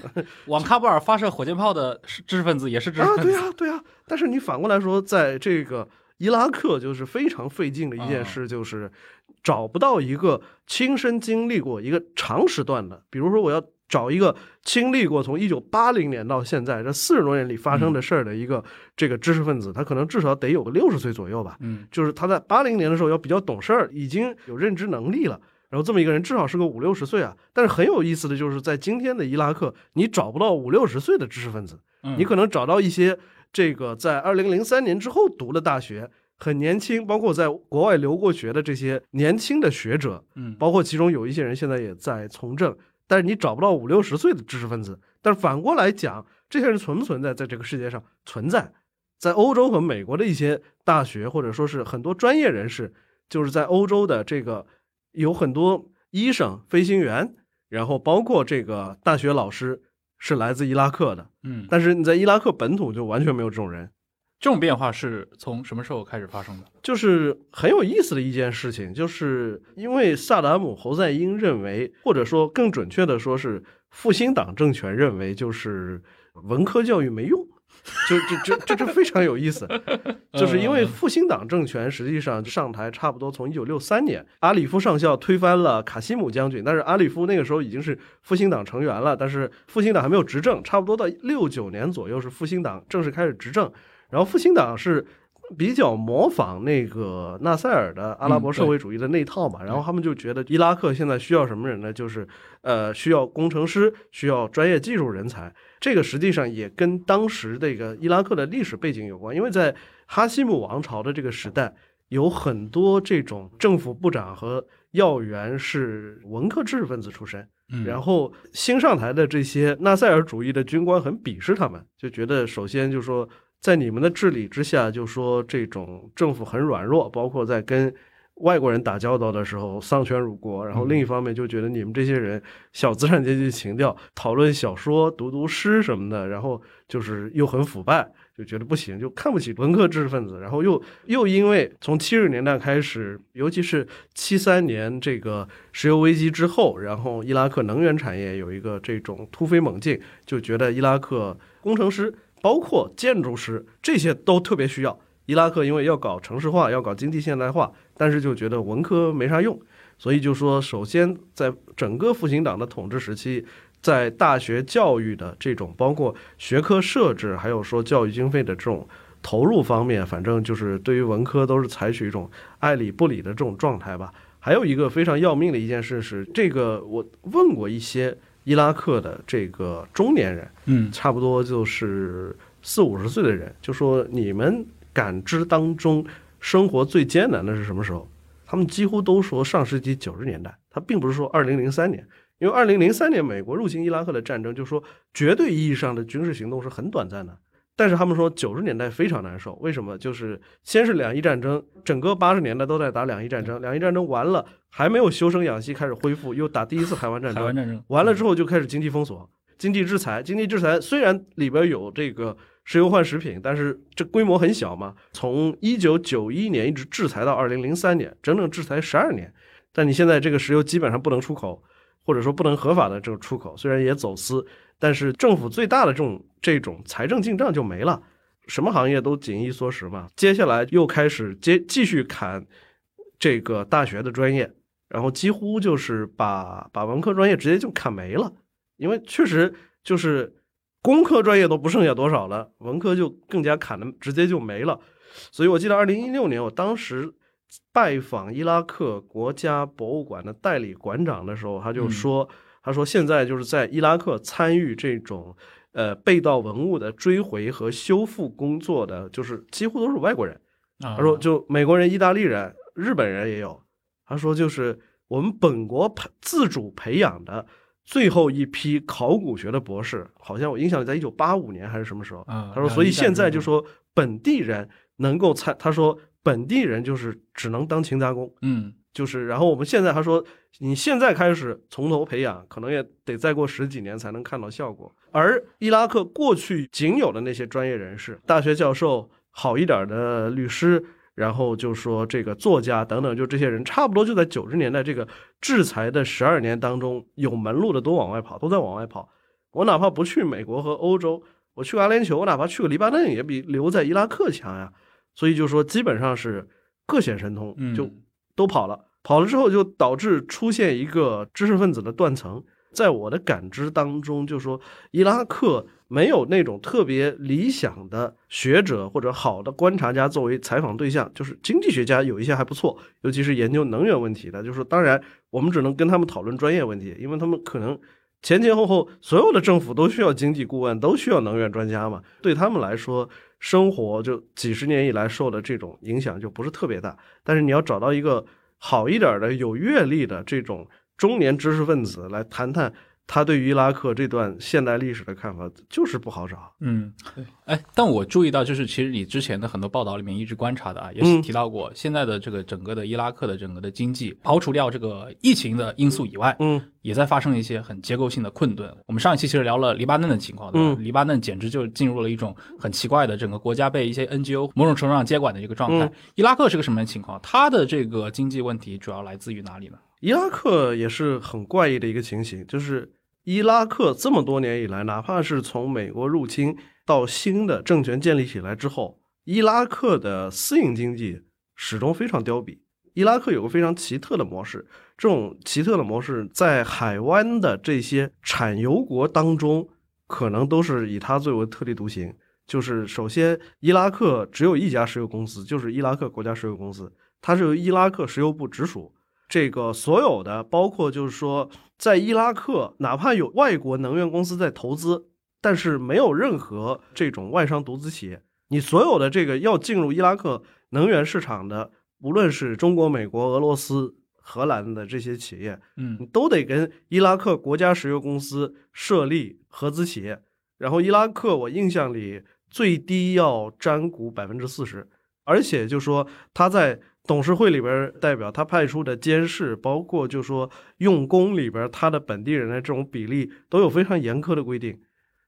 往喀 布尔发射火箭炮的知识分子也是知识分子。对呀，对呀。但是你反过来说，在这个伊拉克，就是非常费劲的一件事，就是找不到一个亲身经历过一个长时段的，比如说我要找一个经历过从一九八零年到现在这四十多年里发生的事儿的一个这个知识分子，他可能至少得有个六十岁左右吧。嗯，就是他在八零年的时候要比较懂事儿，已经有认知能力了。然后这么一个人至少是个五六十岁啊，但是很有意思的就是在今天的伊拉克，你找不到五六十岁的知识分子，你可能找到一些这个在二零零三年之后读了大学，很年轻，包括在国外留过学的这些年轻的学者，嗯，包括其中有一些人现在也在从政，但是你找不到五六十岁的知识分子。但是反过来讲，这些人存不存在在这个世界上？存在，在欧洲和美国的一些大学，或者说是很多专业人士，就是在欧洲的这个。有很多医生、飞行员，然后包括这个大学老师是来自伊拉克的，嗯，但是你在伊拉克本土就完全没有这种人。这种变化是从什么时候开始发生的？就是很有意思的一件事情，就是因为萨达姆侯赛因认为，或者说更准确的说是复兴党政权认为，就是文科教育没用。就就就这这非常有意思，就是因为复兴党政权实际上上台差不多从一九六三年，阿里夫上校推翻了卡西姆将军，但是阿里夫那个时候已经是复兴党成员了，但是复兴党还没有执政，差不多到六九年左右是复兴党正式开始执政，然后复兴党是。比较模仿那个纳赛尔的阿拉伯社会主义的那套嘛，然后他们就觉得伊拉克现在需要什么人呢？就是呃，需要工程师，需要专业技术人才。这个实际上也跟当时这个伊拉克的历史背景有关，因为在哈希姆王朝的这个时代，有很多这种政府部长和要员是文科知识分子出身，然后新上台的这些纳赛尔主义的军官很鄙视他们，就觉得首先就说在你们的治理之下，就说这种政府很软弱，包括在跟。外国人打交道的时候丧权辱国，然后另一方面就觉得你们这些人小资产阶级情调，讨论小说、读读诗什么的，然后就是又很腐败，就觉得不行，就看不起文科知识分子。然后又又因为从七十年代开始，尤其是七三年这个石油危机之后，然后伊拉克能源产业有一个这种突飞猛进，就觉得伊拉克工程师包括建筑师这些都特别需要。伊拉克因为要搞城市化，要搞经济现代化。但是就觉得文科没啥用，所以就说，首先在整个复兴党的统治时期，在大学教育的这种包括学科设置，还有说教育经费的这种投入方面，反正就是对于文科都是采取一种爱理不理的这种状态吧。还有一个非常要命的一件事是，这个我问过一些伊拉克的这个中年人，嗯，差不多就是四五十岁的人，就说你们感知当中。生活最艰难的是什么时候？他们几乎都说上世纪九十年代，他并不是说二零零三年，因为二零零三年美国入侵伊拉克的战争，就说绝对意义上的军事行动是很短暂的。但是他们说九十年代非常难受，为什么？就是先是两伊战争，整个八十年代都在打两伊战争，两伊战争完了还没有休生养息，开始恢复，又打第一次海湾战争，海湾战争完了之后就开始经济封锁、经济制裁、经济制裁，虽然里边有这个。石油换食品，但是这规模很小嘛。从一九九一年一直制裁到二零零三年，整整制裁十二年。但你现在这个石油基本上不能出口，或者说不能合法的这个出口，虽然也走私，但是政府最大的这种这种财政进账就没了。什么行业都紧衣缩食嘛。接下来又开始接继续砍这个大学的专业，然后几乎就是把把文科专业直接就砍没了，因为确实就是。工科专业都不剩下多少了，文科就更加砍的直接就没了。所以我记得二零一六年，我当时拜访伊拉克国家博物馆的代理馆长的时候，他就说：“他说现在就是在伊拉克参与这种呃被盗文物的追回和修复工作的，就是几乎都是外国人。他说就美国人、意大利人、日本人也有。他说就是我们本国培自主培养的。”最后一批考古学的博士，好像我印象里在一九八五年还是什么时候？他说，所以现在就说本地人能够参，他说本地人就是只能当勤杂工，嗯，就是，然后我们现在还说，你现在开始从头培养，可能也得再过十几年才能看到效果。而伊拉克过去仅有的那些专业人士，大学教授，好一点的律师。然后就说这个作家等等，就这些人，差不多就在九十年代这个制裁的十二年当中，有门路的都往外跑，都在往外跑。我哪怕不去美国和欧洲，我去阿联酋，我哪怕去个黎巴嫩，也比留在伊拉克强呀。所以就说基本上是各显神通，就都跑了。跑了之后，就导致出现一个知识分子的断层。在我的感知当中，就说伊拉克。没有那种特别理想的学者或者好的观察家作为采访对象，就是经济学家有一些还不错，尤其是研究能源问题的。就是当然我们只能跟他们讨论专业问题，因为他们可能前前后后所有的政府都需要经济顾问，都需要能源专家嘛。对他们来说，生活就几十年以来受的这种影响就不是特别大。但是你要找到一个好一点的、有阅历的这种中年知识分子来谈谈。他对于伊拉克这段现代历史的看法就是不好找。嗯，对。哎，但我注意到，就是其实你之前的很多报道里面一直观察的啊，也是提到过，现在的这个整个的伊拉克的整个的经济，刨除掉这个疫情的因素以外，嗯，也在发生一些很结构性的困顿。我们上一期其实聊了黎巴嫩的情况，对吧？黎巴嫩简直就进入了一种很奇怪的整个国家被一些 NGO 某种程度上接管的一个状态。伊拉克是个什么样的情况？它的这个经济问题主要来自于哪里呢？伊拉克也是很怪异的一个情形，就是。伊拉克这么多年以来，哪怕是从美国入侵到新的政权建立起来之后，伊拉克的私营经济始终非常凋敝。伊拉克有个非常奇特的模式，这种奇特的模式在海湾的这些产油国当中，可能都是以它最为特立独行。就是首先，伊拉克只有一家石油公司，就是伊拉克国家石油公司，它是由伊拉克石油部直属。这个所有的，包括就是说，在伊拉克，哪怕有外国能源公司在投资，但是没有任何这种外商独资企业。你所有的这个要进入伊拉克能源市场的无论是中国、美国、俄罗斯、荷兰的这些企业，嗯，你都得跟伊拉克国家石油公司设立合资企业。然后伊拉克，我印象里最低要占股百分之四十，而且就说他在董事会里边代表他派出的监事，包括就说用工里边他的本地人的这种比例都有非常严苛的规定。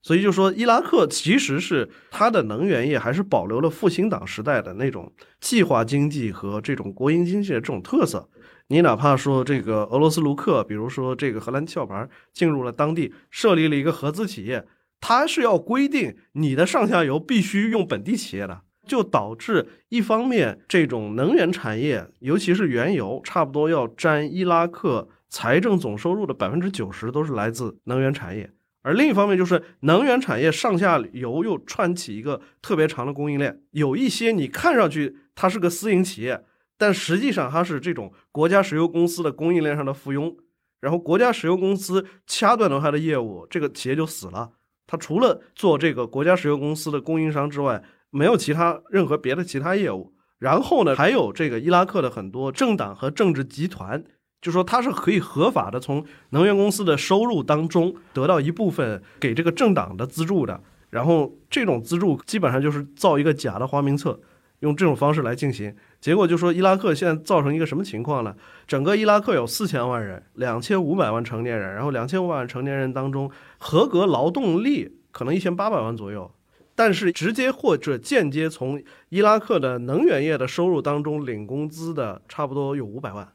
所以就说伊拉克其实是它的能源业还是保留了复兴党时代的那种计划经济和这种国营经济的这种特色。你哪怕说这个俄罗斯卢克，比如说这个荷兰壳牌进入了当地，设立了一个合资企业，它是要规定你的上下游必须用本地企业的，就导致一方面这种能源产业，尤其是原油，差不多要占伊拉克财政总收入的百分之九十都是来自能源产业。而另一方面，就是能源产业上下游又串起一个特别长的供应链。有一些你看上去它是个私营企业，但实际上它是这种国家石油公司的供应链上的附庸。然后国家石油公司掐断了它的业务，这个企业就死了。它除了做这个国家石油公司的供应商之外，没有其他任何别的其他业务。然后呢，还有这个伊拉克的很多政党和政治集团。就说它是可以合法的从能源公司的收入当中得到一部分给这个政党的资助的，然后这种资助基本上就是造一个假的花名册，用这种方式来进行。结果就说伊拉克现在造成一个什么情况呢？整个伊拉克有四千万人，两千五百万成年人，然后两千五百万成年人当中合格劳动力可能一千八百万左右，但是直接或者间接从伊拉克的能源业的收入当中领工资的差不多有五百万。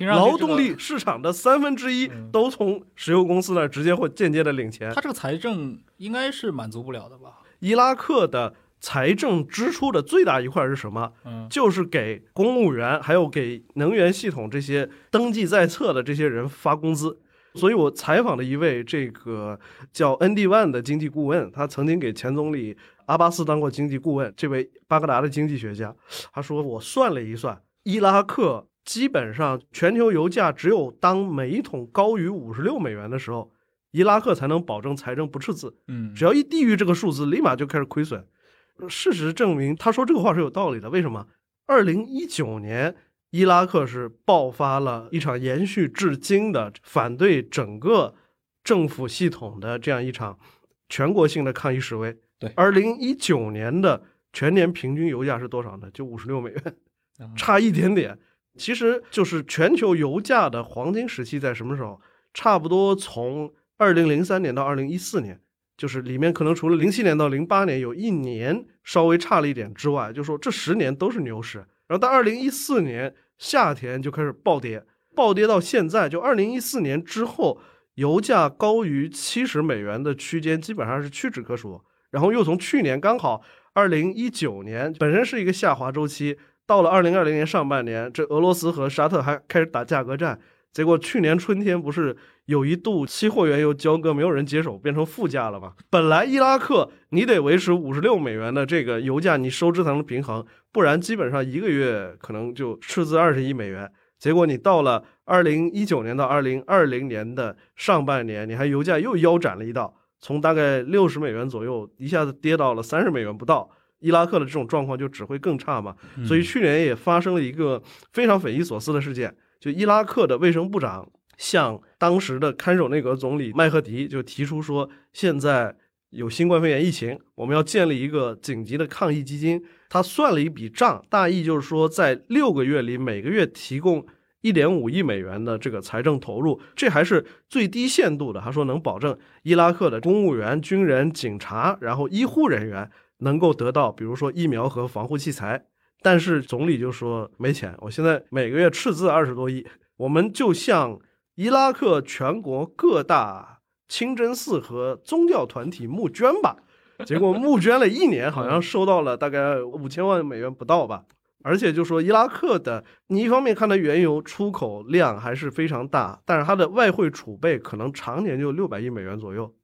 劳动力市场的三分之一都从石油公司那直接或间接的领钱，他这个财政应该是满足不了的吧？伊拉克的财政支出的最大一块是什么？嗯，就是给公务员还有给能源系统这些登记在册的这些人发工资。所以我采访了一位这个叫 N D One 的经济顾问，他曾经给前总理阿巴斯当过经济顾问。这位巴格达的经济学家，他说我算了一算，伊拉克。基本上，全球油价只有当每一桶高于五十六美元的时候，伊拉克才能保证财政不赤字。嗯，只要一低于这个数字，立马就开始亏损。事实证明，他说这个话是有道理的。为什么？二零一九年，伊拉克是爆发了一场延续至今的反对整个政府系统的这样一场全国性的抗议示威。对，二零一九年的全年平均油价是多少呢？就五十六美元，差一点点。其实就是全球油价的黄金时期在什么时候？差不多从二零零三年到二零一四年，就是里面可能除了零七年到零八年有一年稍微差了一点之外，就说这十年都是牛市。然后到二零一四年夏天就开始暴跌，暴跌到现在，就二零一四年之后，油价高于七十美元的区间基本上是屈指可数。然后又从去年刚好二零一九年本身是一个下滑周期。到了二零二零年上半年，这俄罗斯和沙特还开始打价格战，结果去年春天不是有一度期货原油交割没有人接手，变成负价了吗？本来伊拉克你得维持五十六美元的这个油价，你收支才能平衡，不然基本上一个月可能就赤字二十亿美元。结果你到了二零一九年到二零二零年的上半年，你还油价又腰斩了一道，从大概六十美元左右一下子跌到了三十美元不到。伊拉克的这种状况就只会更差嘛，所以去年也发生了一个非常匪夷所思的事件，就伊拉克的卫生部长向当时的看守内阁总理麦赫迪就提出说，现在有新冠肺炎疫情，我们要建立一个紧急的抗疫基金。他算了一笔账，大意就是说，在六个月里每个月提供一点五亿美元的这个财政投入，这还是最低限度的。他说能保证伊拉克的公务员、军人、警察，然后医护人员。能够得到，比如说疫苗和防护器材，但是总理就说没钱，我现在每个月赤字二十多亿，我们就向伊拉克全国各大清真寺和宗教团体募捐吧。结果募捐了一年，好像收到了大概五千万美元不到吧。而且就说伊拉克的，你一方面看它原油出口量还是非常大，但是它的外汇储备可能常年就六百亿美元左右。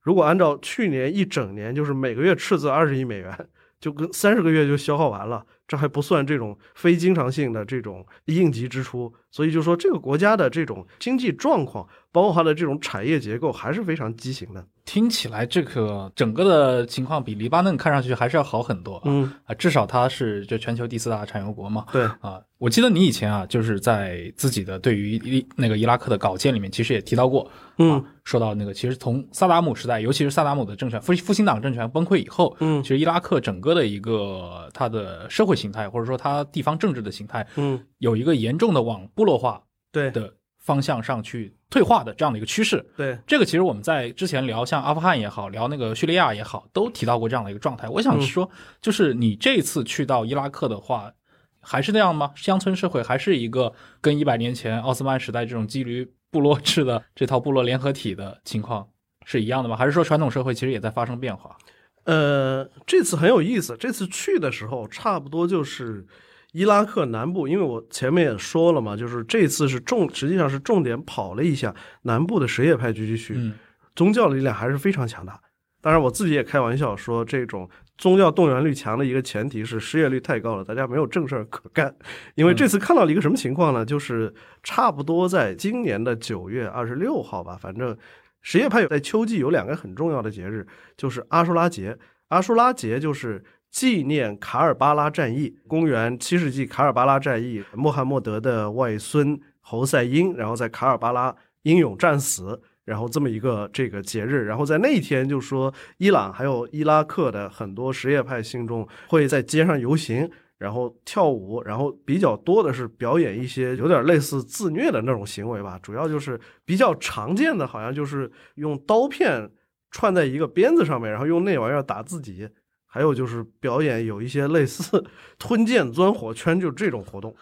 如果按照去年一整年，就是每个月赤字二十亿美元，就跟三十个月就消耗完了。这还不算这种非经常性的这种应急支出，所以就说这个国家的这种经济状况，包括它的这种产业结构还是非常畸形的。听起来这个整个的情况比黎巴嫩看上去还是要好很多，嗯啊，至少它是就全球第四大产油国嘛。对啊，我记得你以前啊，就是在自己的对于伊那个伊拉克的稿件里面，其实也提到过，嗯，说到那个其实从萨达姆时代，尤其是萨达姆的政权复复兴党政权崩溃以后，嗯其实伊拉克整个的一个它的社会形态或者说它地方政治的形态，嗯，有一个严重的往部落化对的方向上去退化的这样的一个趋势。对，这个其实我们在之前聊像阿富汗也好，聊那个叙利亚也好，都提到过这样的一个状态。我想说，就是你这次去到伊拉克的话，还是那样吗？乡村社会还是一个跟一百年前奥斯曼时代这种基于部落制的这套部落联合体的情况是一样的吗？还是说传统社会其实也在发生变化？呃，这次很有意思。这次去的时候，差不多就是伊拉克南部，因为我前面也说了嘛，就是这次是重，实际上是重点跑了一下南部的什叶派聚集区，嗯宗教力量还是非常强大。当然，我自己也开玩笑说，这种宗教动员率强的一个前提是失业率太高了，大家没有正事儿可干。因为这次看到了一个什么情况呢？就是差不多在今年的九月二十六号吧，反正什叶派在秋季有两个很重要的节日，就是阿舒拉节。阿舒拉节就是纪念卡尔巴拉战役，公元七世纪卡尔巴拉战役，穆罕默德的外孙侯赛因，然后在卡尔巴拉英勇战死。然后这么一个这个节日，然后在那一天就说，伊朗还有伊拉克的很多什叶派信众会在街上游行，然后跳舞，然后比较多的是表演一些有点类似自虐的那种行为吧。主要就是比较常见的，好像就是用刀片串在一个鞭子上面，然后用那玩意儿打自己。还有就是表演有一些类似吞剑钻火圈，就这种活动。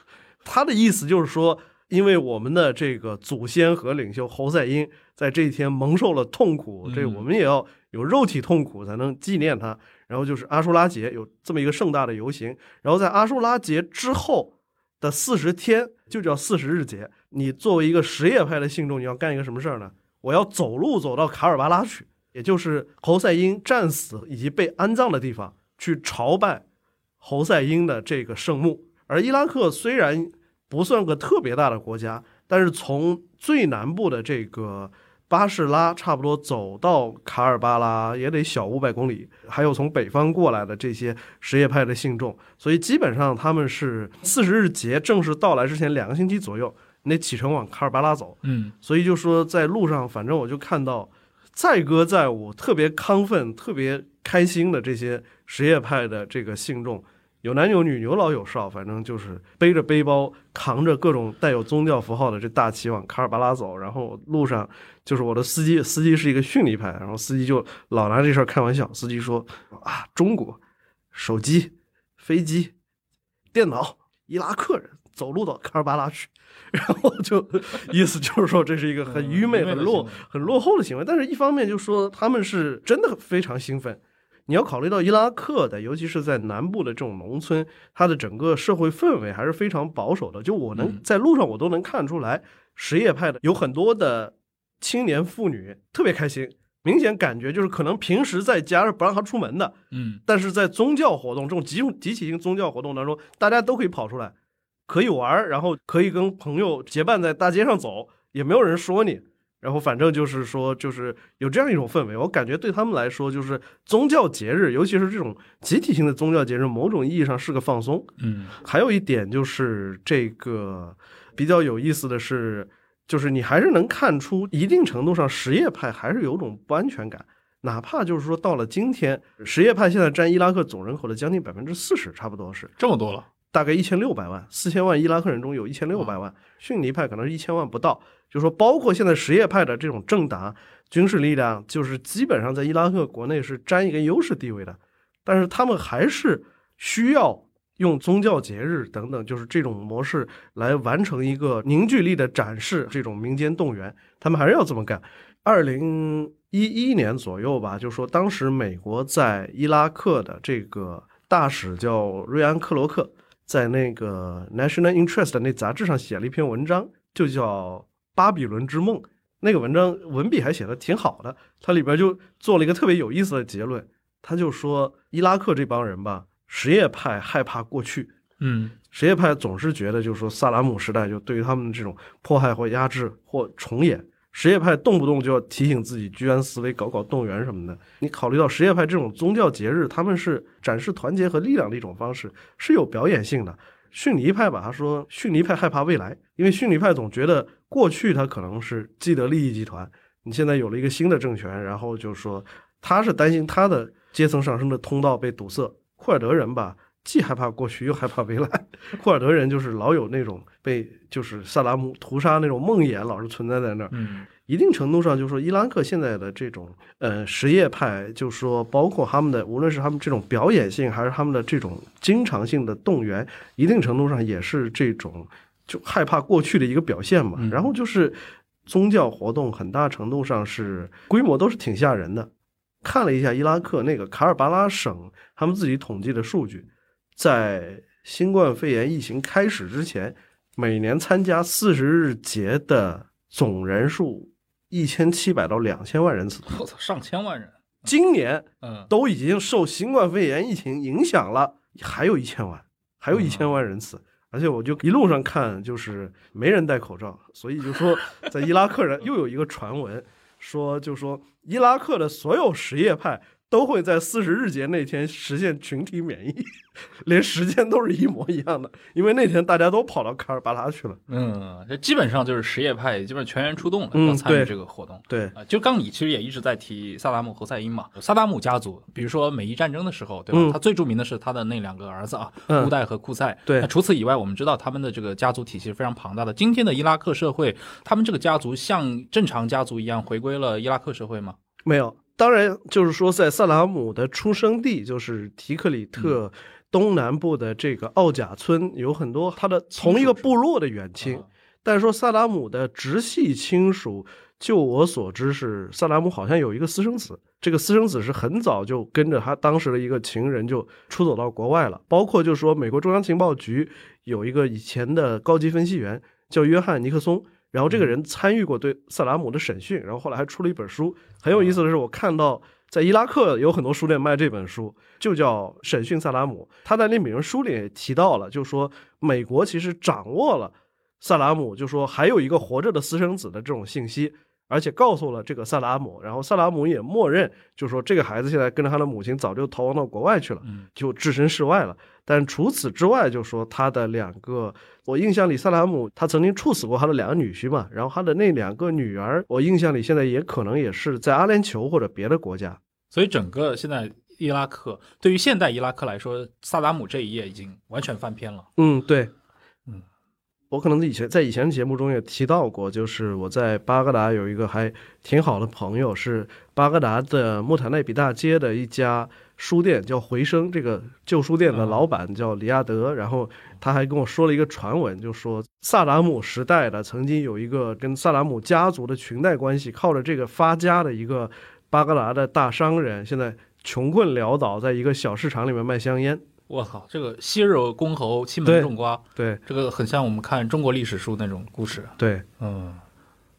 他的意思就是说，因为我们的这个祖先和领袖侯赛因在这一天蒙受了痛苦，这我们也要有肉体痛苦才能纪念他。然后就是阿舒拉节有这么一个盛大的游行，然后在阿舒拉节之后的四十天就叫四十日节。你作为一个什叶派的信众，你要干一个什么事儿呢？我要走路走到卡尔巴拉去，也就是侯赛因战死以及被安葬的地方，去朝拜侯赛因的这个圣墓。而伊拉克虽然不算个特别大的国家，但是从最南部的这个巴士拉，差不多走到卡尔巴拉也得小五百公里，还有从北方过来的这些什叶派的信众，所以基本上他们是四十日节正式到来之前两个星期左右，你得启程往卡尔巴拉走。嗯，所以就说在路上，反正我就看到载歌载舞、特别亢奋、特别开心的这些什叶派的这个信众。有男有女，有老有少，反正就是背着背包，扛着各种带有宗教符号的这大旗往卡尔巴拉走。然后路上就是我的司机，司机是一个逊尼派，然后司机就老拿这事儿开玩笑。司机说：“啊，中国手机、飞机、电脑，伊拉克人走路到卡尔巴拉去。”然后就意思就是说这是一个很愚昧、很落、很落后的行为。但是一方面就说他们是真的非常兴奋。你要考虑到伊拉克的，尤其是在南部的这种农村，它的整个社会氛围还是非常保守的。就我能在路上，我都能看出来，什叶派的有很多的青年妇女特别开心，明显感觉就是可能平时在家是不让她出门的，嗯，但是在宗教活动这种集集体性宗教活动当中，大家都可以跑出来，可以玩，然后可以跟朋友结伴在大街上走，也没有人说你。然后反正就是说，就是有这样一种氛围，我感觉对他们来说，就是宗教节日，尤其是这种集体性的宗教节日，某种意义上是个放松。嗯，还有一点就是这个比较有意思的是，就是你还是能看出一定程度上什叶派还是有种不安全感，哪怕就是说到了今天，什叶派现在占伊拉克总人口的将近百分之四十，差不多是这么多了。大概一千六百万，四千万伊拉克人中有一千六百万，逊尼派可能是一千万不到。就说包括现在什叶派的这种政党、军事力量，就是基本上在伊拉克国内是占一个优势地位的。但是他们还是需要用宗教节日等等，就是这种模式来完成一个凝聚力的展示，这种民间动员，他们还是要这么干。二零一一年左右吧，就说当时美国在伊拉克的这个大使叫瑞安·克罗克。在那个 National Interest 那杂志上写了一篇文章，就叫《巴比伦之梦》。那个文章文笔还写的挺好的，它里边就做了一个特别有意思的结论。他就说，伊拉克这帮人吧，什叶派害怕过去，嗯，什叶派总是觉得，就是说萨达姆时代就对于他们这种迫害或压制或重演，什叶派动不动就要提醒自己居安思危，搞搞动员什么的。你考虑到什叶派这种宗教节日，他们是展示团结和力量的一种方式，是有表演性的。逊尼派吧，他说逊尼派害怕未来，因为逊尼派总觉得过去他可能是既得利益集团，你现在有了一个新的政权，然后就说他是担心他的阶层上升的通道被堵塞。库尔德人吧，既害怕过去又害怕未来。库尔德人就是老有那种被就是萨达姆屠杀那种梦魇，老是存在在那儿。嗯，一定程度上就是说，伊拉克现在的这种呃什叶派，就是说包括他们的无论是他们这种表演性，还是他们的这种经常性的动员，一定程度上也是这种就害怕过去的一个表现嘛。然后就是宗教活动，很大程度上是规模都是挺吓人的。看了一下伊拉克那个卡尔巴拉省他们自己统计的数据，在新冠肺炎疫情开始之前，每年参加四十日节的总人数一千七百到两千万人次。我操，上千万人！今年，嗯，都已经受新冠肺炎疫情影响了，还有一千万，还有一千万人次。而且我就一路上看，就是没人戴口罩，所以就说在伊拉克人 又有一个传闻。说，就说伊拉克的所有什叶派。都会在四十日节那天实现群体免疫，连时间都是一模一样的，因为那天大家都跑到卡尔巴拉去了。嗯，这基本上就是什叶派基本上全员出动了，要参与这个活动。对啊，就刚你其实也一直在提萨达姆侯赛因嘛，萨达姆家族，比如说美伊战争的时候，对吧？他最著名的是他的那两个儿子啊，乌代和库塞。对，那除此以外，我们知道他们的这个家族体系非常庞大的。今天的伊拉克社会，他们这个家族像正常家族一样回归了伊拉克社会吗？没有。当然，就是说，在萨达姆的出生地，就是提克里特东南部的这个奥贾村，有很多他的同一个部落的远亲。但是说萨达姆的直系亲属，就我所知是萨达姆好像有一个私生子，这个私生子是很早就跟着他当时的一个情人就出走到国外了。包括就是说，美国中央情报局有一个以前的高级分析员叫约翰尼克松。然后这个人参与过对萨达姆的审讯，然后后来还出了一本书。很有意思的是，我看到在伊拉克有很多书店卖这本书，就叫《审讯萨达姆》。他在那本书里也提到了，就说美国其实掌握了萨达姆，就说还有一个活着的私生子的这种信息。而且告诉了这个萨达姆，然后萨达姆也默认，就说这个孩子现在跟着他的母亲早就逃亡到国外去了，就置身事外了。但除此之外，就说他的两个，我印象里萨达姆他曾经处死过他的两个女婿嘛，然后他的那两个女儿，我印象里现在也可能也是在阿联酋或者别的国家。所以整个现在伊拉克对于现代伊拉克来说，萨达姆这一页已经完全翻篇了。嗯，对。我可能以前在以前的节目中也提到过，就是我在巴格达有一个还挺好的朋友，是巴格达的穆塔内比大街的一家书店，叫回声。这个旧书店的老板叫里亚德，然后他还跟我说了一个传闻，就说萨达姆时代的曾经有一个跟萨达姆家族的裙带关系，靠着这个发家的一个巴格达的大商人，现在穷困潦倒，在一个小市场里面卖香烟。我靠，这个昔日公侯，欺门种瓜，对，这个很像我们看中国历史书那种故事。对，嗯，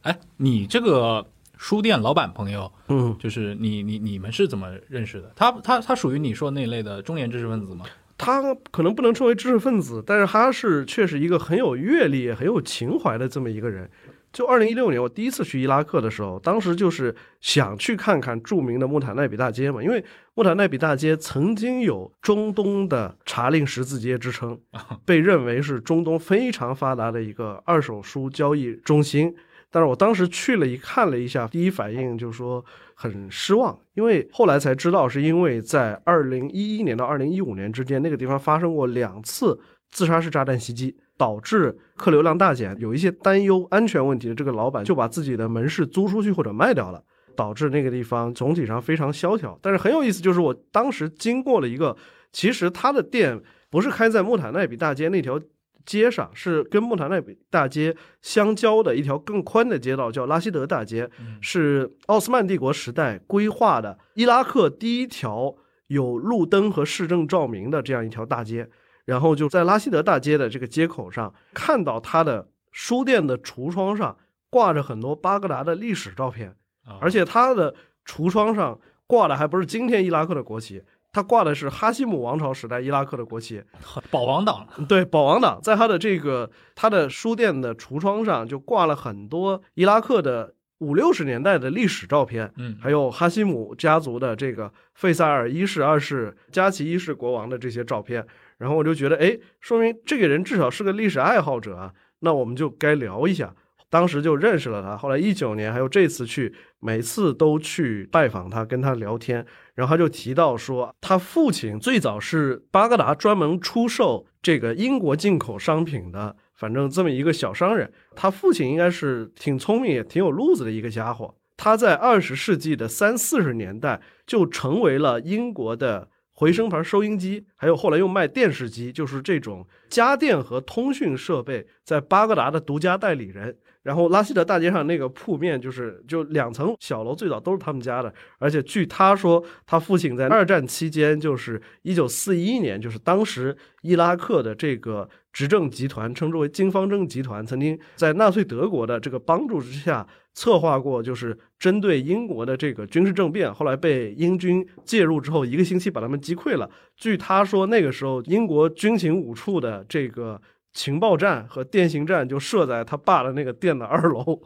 哎，你这个书店老板朋友，嗯，就是你你你们是怎么认识的？他他他属于你说那类的中年知识分子吗？他可能不能称为知识分子，但是他是确实一个很有阅历、很有情怀的这么一个人。就二零一六年，我第一次去伊拉克的时候，当时就是想去看看著名的穆塔奈比大街嘛，因为穆塔奈比大街曾经有中东的查令十字街之称，被认为是中东非常发达的一个二手书交易中心。但是我当时去了一看了一下，第一反应就是说很失望，因为后来才知道，是因为在二零一一年到二零一五年之间，那个地方发生过两次自杀式炸弹袭击。导致客流量大减，有一些担忧安全问题的这个老板就把自己的门市租出去或者卖掉了，导致那个地方总体上非常萧条。但是很有意思，就是我当时经过了一个，其实他的店不是开在穆塔奈比大街那条街上，是跟穆塔奈比大街相交的一条更宽的街道，叫拉希德大街，是奥斯曼帝国时代规划的伊拉克第一条有路灯和市政照明的这样一条大街。然后就在拉希德大街的这个街口上，看到他的书店的橱窗上挂着很多巴格达的历史照片，而且他的橱窗上挂的还不是今天伊拉克的国旗，他挂的是哈希姆王朝时代伊拉克的国旗，保王党。对，保王党在他的这个他的书店的橱窗上就挂了很多伊拉克的五六十年代的历史照片，嗯，还有哈希姆家族的这个费萨尔一世、二世、加奇一世国王的这些照片。然后我就觉得，哎，说明这个人至少是个历史爱好者啊，那我们就该聊一下。当时就认识了他，后来一九年还有这次去，每次都去拜访他，跟他聊天。然后他就提到说，他父亲最早是巴格达专门出售这个英国进口商品的，反正这么一个小商人。他父亲应该是挺聪明也挺有路子的一个家伙。他在二十世纪的三四十年代就成为了英国的回声牌收音机，还有后来又卖电视机，就是这种家电和通讯设备在巴格达的独家代理人。然后拉希德大街上那个铺面就是就两层小楼，最早都是他们家的。而且据他说，他父亲在二战期间，就是一九四一年，就是当时伊拉克的这个执政集团，称之为金方正集团，曾经在纳粹德国的这个帮助之下，策划过就是针对英国的这个军事政变。后来被英军介入之后，一个星期把他们击溃了。据他说，那个时候英国军情五处的这个。情报站和电信站就设在他爸的那个店的二楼，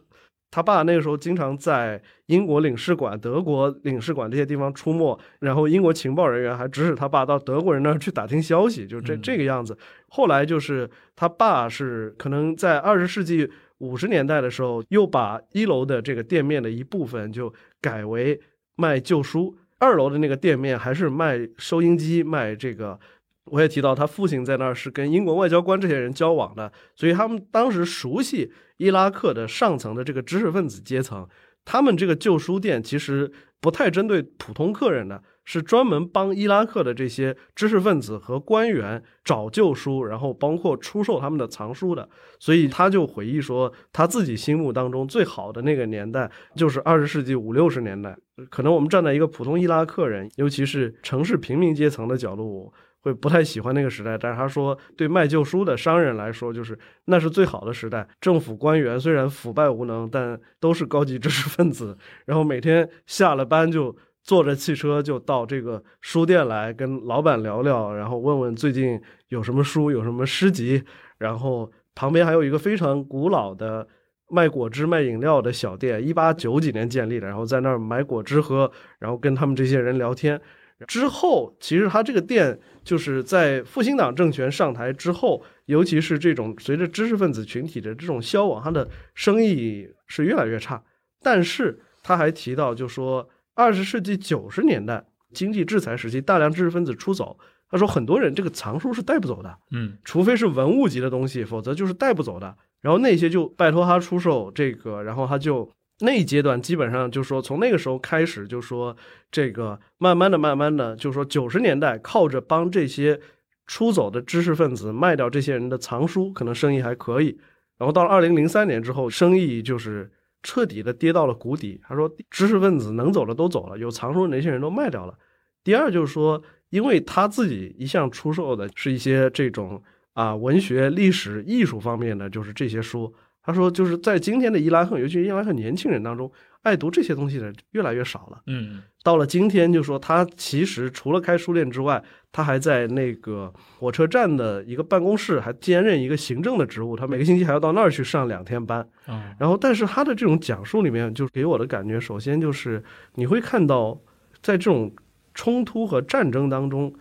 他爸那个时候经常在英国领事馆、德国领事馆这些地方出没，然后英国情报人员还指使他爸到德国人那儿去打听消息，就这这个样子。后来就是他爸是可能在二十世纪五十年代的时候，又把一楼的这个店面的一部分就改为卖旧书，二楼的那个店面还是卖收音机、卖这个。我也提到，他父亲在那儿是跟英国外交官这些人交往的，所以他们当时熟悉伊拉克的上层的这个知识分子阶层。他们这个旧书店其实不太针对普通客人的，是专门帮伊拉克的这些知识分子和官员找旧书，然后包括出售他们的藏书的。所以他就回忆说，他自己心目当中最好的那个年代就是二十世纪五六十年代。可能我们站在一个普通伊拉克人，尤其是城市平民阶层的角度。会不太喜欢那个时代，但是他说，对卖旧书的商人来说，就是那是最好的时代。政府官员虽然腐败无能，但都是高级知识分子。然后每天下了班就坐着汽车就到这个书店来跟老板聊聊，然后问问最近有什么书，有什么诗集。然后旁边还有一个非常古老的卖果汁、卖饮料的小店，一八九几年建立的，然后在那儿买果汁喝，然后跟他们这些人聊天。之后，其实他这个店就是在复兴党政权上台之后，尤其是这种随着知识分子群体的这种消亡，他的生意是越来越差。但是他还提到，就说二十世纪九十年代经济制裁时期，大量知识分子出走，他说很多人这个藏书是带不走的，嗯，除非是文物级的东西，否则就是带不走的。然后那些就拜托他出售这个，然后他就。那一阶段基本上就说，从那个时候开始就说，这个慢慢的、慢慢的，就说九十年代靠着帮这些出走的知识分子卖掉这些人的藏书，可能生意还可以。然后到了二零零三年之后，生意就是彻底的跌到了谷底。他说，知识分子能走的都走了，有藏书的那些人都卖掉了。第二就是说，因为他自己一向出售的是一些这种啊文学、历史、艺术方面的，就是这些书。他说，就是在今天的伊拉克，尤其是伊拉克年轻人当中，爱读这些东西的越来越少了。嗯，到了今天，就说他其实除了开书店之外，他还在那个火车站的一个办公室还兼任一个行政的职务。他每个星期还要到那儿去上两天班。嗯然后，但是他的这种讲述里面，就给我的感觉，首先就是你会看到，在这种冲突和战争当中，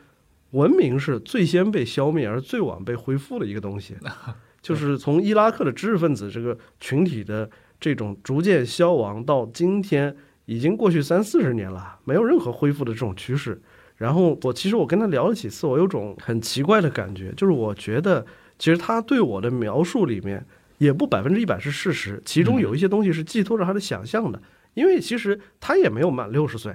文明是最先被消灭，而最晚被恢复的一个东西。就是从伊拉克的知识分子这个群体的这种逐渐消亡到今天，已经过去三四十年了，没有任何恢复的这种趋势。然后我其实我跟他聊了几次，我有种很奇怪的感觉，就是我觉得其实他对我的描述里面也不百分之一百是事实，其中有一些东西是寄托着他的想象的，因为其实他也没有满六十岁。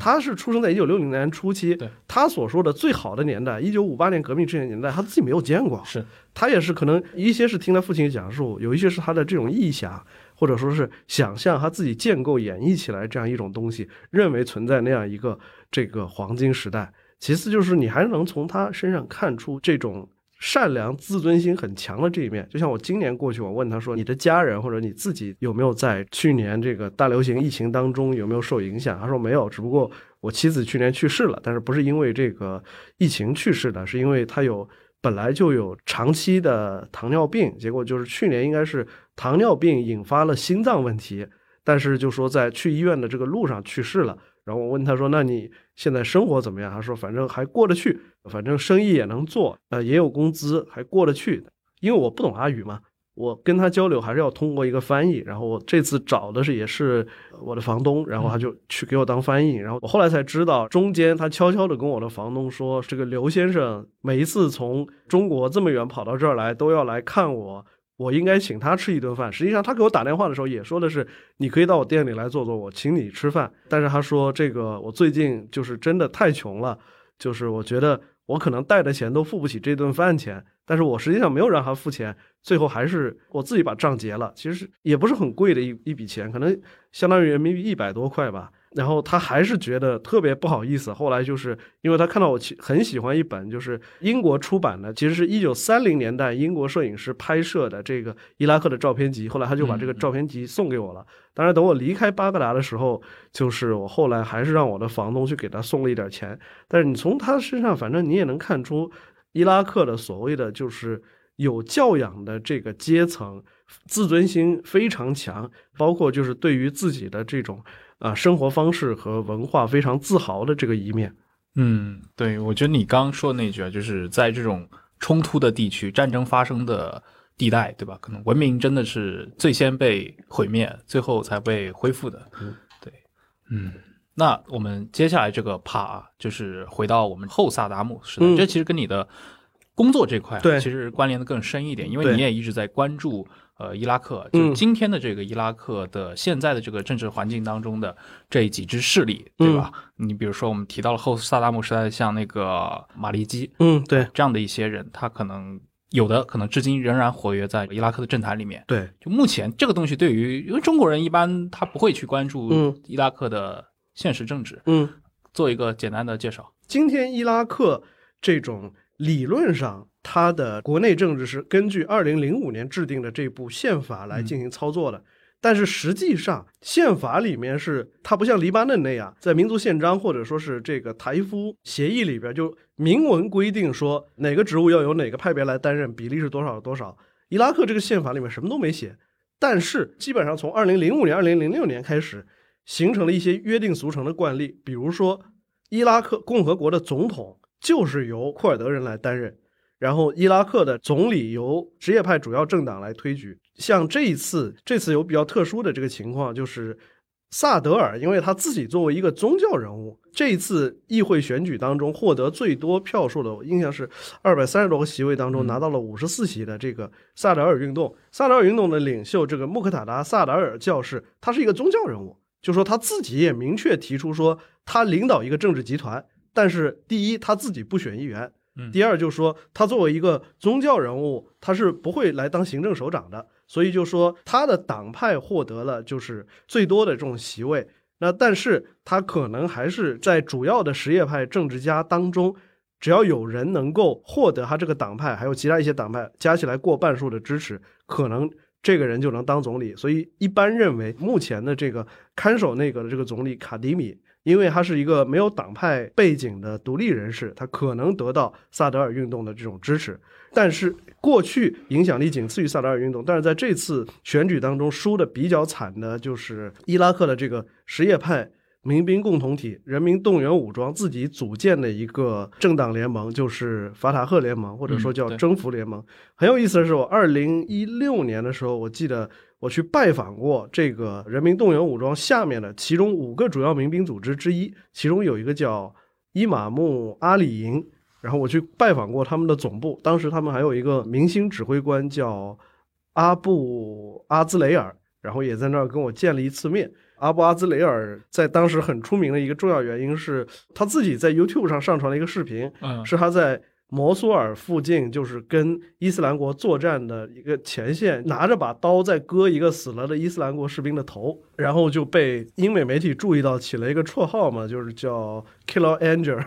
他是出生在一九六零年初期，他所说的最好的年代，一九五八年革命之前年代，他自己没有见过。是他也是可能一些是听他父亲讲述，有一些是他的这种臆想，或者说是想象他自己建构演绎起来这样一种东西，认为存在那样一个这个黄金时代。其次就是你还能从他身上看出这种。善良、自尊心很强的这一面，就像我今年过去，我问他说：“你的家人或者你自己有没有在去年这个大流行疫情当中有没有受影响？”他说：“没有，只不过我妻子去年去世了，但是不是因为这个疫情去世的，是因为她有本来就有长期的糖尿病，结果就是去年应该是糖尿病引发了心脏问题，但是就说在去医院的这个路上去世了。然后我问他说：“那你现在生活怎么样？”他说：“反正还过得去，反正生意也能做，呃，也有工资，还过得去。因为我不懂阿语嘛。”我跟他交流还是要通过一个翻译，然后我这次找的是也是我的房东，然后他就去给我当翻译，然后我后来才知道，中间他悄悄的跟我的房东说，这个刘先生每一次从中国这么远跑到这儿来，都要来看我，我应该请他吃一顿饭。实际上他给我打电话的时候也说的是，你可以到我店里来坐坐，我请你吃饭。但是他说这个我最近就是真的太穷了，就是我觉得我可能带的钱都付不起这顿饭钱。但是我实际上没有让他付钱，最后还是我自己把账结了。其实也不是很贵的一一笔钱，可能相当于人民币一百多块吧。然后他还是觉得特别不好意思。后来就是因为他看到我很喜欢一本，就是英国出版的，其实是一九三零年代英国摄影师拍摄的这个伊拉克的照片集。后来他就把这个照片集送给我了。当然，等我离开巴格达的时候，就是我后来还是让我的房东去给他送了一点钱。但是你从他身上，反正你也能看出。伊拉克的所谓的就是有教养的这个阶层，自尊心非常强，包括就是对于自己的这种啊生活方式和文化非常自豪的这个一面。嗯，对，我觉得你刚刚说的那句啊，就是在这种冲突的地区、战争发生的地带，对吧？可能文明真的是最先被毁灭，最后才被恢复的。嗯，对，嗯。那我们接下来这个帕就是回到我们后萨达姆时代，这其实跟你的工作这块对其实关联的更深一点，因为你也一直在关注呃伊拉克，就今天的这个伊拉克的现在的这个政治环境当中的这几支势力，对吧？你比如说我们提到了后萨达姆时代，像那个马利基，嗯，对，这样的一些人，他可能有的可能至今仍然活跃在伊拉克的政坛里面。对，就目前这个东西对于因为中国人一般他不会去关注伊拉克的。现实政治，嗯，做一个简单的介绍。今天伊拉克这种理论上，它的国内政治是根据二零零五年制定的这部宪法来进行操作的。但是实际上，宪法里面是它不像黎巴嫩那样，在民族宪章或者说是这个台夫协议里边就明文规定说哪个职务要由哪个派别来担任，比例是多少多少。伊拉克这个宪法里面什么都没写，但是基本上从二零零五年、二零零六年开始。形成了一些约定俗成的惯例，比如说，伊拉克共和国的总统就是由库尔德人来担任，然后伊拉克的总理由什叶派主要政党来推举。像这一次，这次有比较特殊的这个情况，就是萨德尔，因为他自己作为一个宗教人物，这一次议会选举当中获得最多票数的，我印象是二百三十多个席位当中拿到了五十四席的这个萨德尔运动。萨德尔运动的领袖这个穆克塔达·萨达尔教士，他是一个宗教人物。就说他自己也明确提出说，他领导一个政治集团，但是第一他自己不选议员，第二就是说他作为一个宗教人物，他是不会来当行政首长的，所以就说他的党派获得了就是最多的这种席位，那但是他可能还是在主要的什叶派政治家当中，只要有人能够获得他这个党派还有其他一些党派加起来过半数的支持，可能。这个人就能当总理，所以一般认为目前的这个看守内阁的这个总理卡迪米，因为他是一个没有党派背景的独立人士，他可能得到萨德尔运动的这种支持。但是过去影响力仅次于萨德尔运动，但是在这次选举当中输的比较惨的就是伊拉克的这个什叶派。民兵共同体、人民动员武装自己组建的一个政党联盟，就是法塔赫联盟，或者说叫征服联盟。很有意思的是，我二零一六年的时候，我记得我去拜访过这个人民动员武装下面的其中五个主要民兵组织之一，其中有一个叫伊玛目阿里营，然后我去拜访过他们的总部，当时他们还有一个明星指挥官叫阿布阿兹雷尔，然后也在那儿跟我见了一次面。阿布阿兹雷尔在当时很出名的一个重要原因是他自己在 YouTube 上上传了一个视频，是他在摩苏尔附近，就是跟伊斯兰国作战的一个前线，拿着把刀在割一个死了的伊斯兰国士兵的头，然后就被英美媒体注意到，起了一个绰号嘛，就是叫 Killer Angel，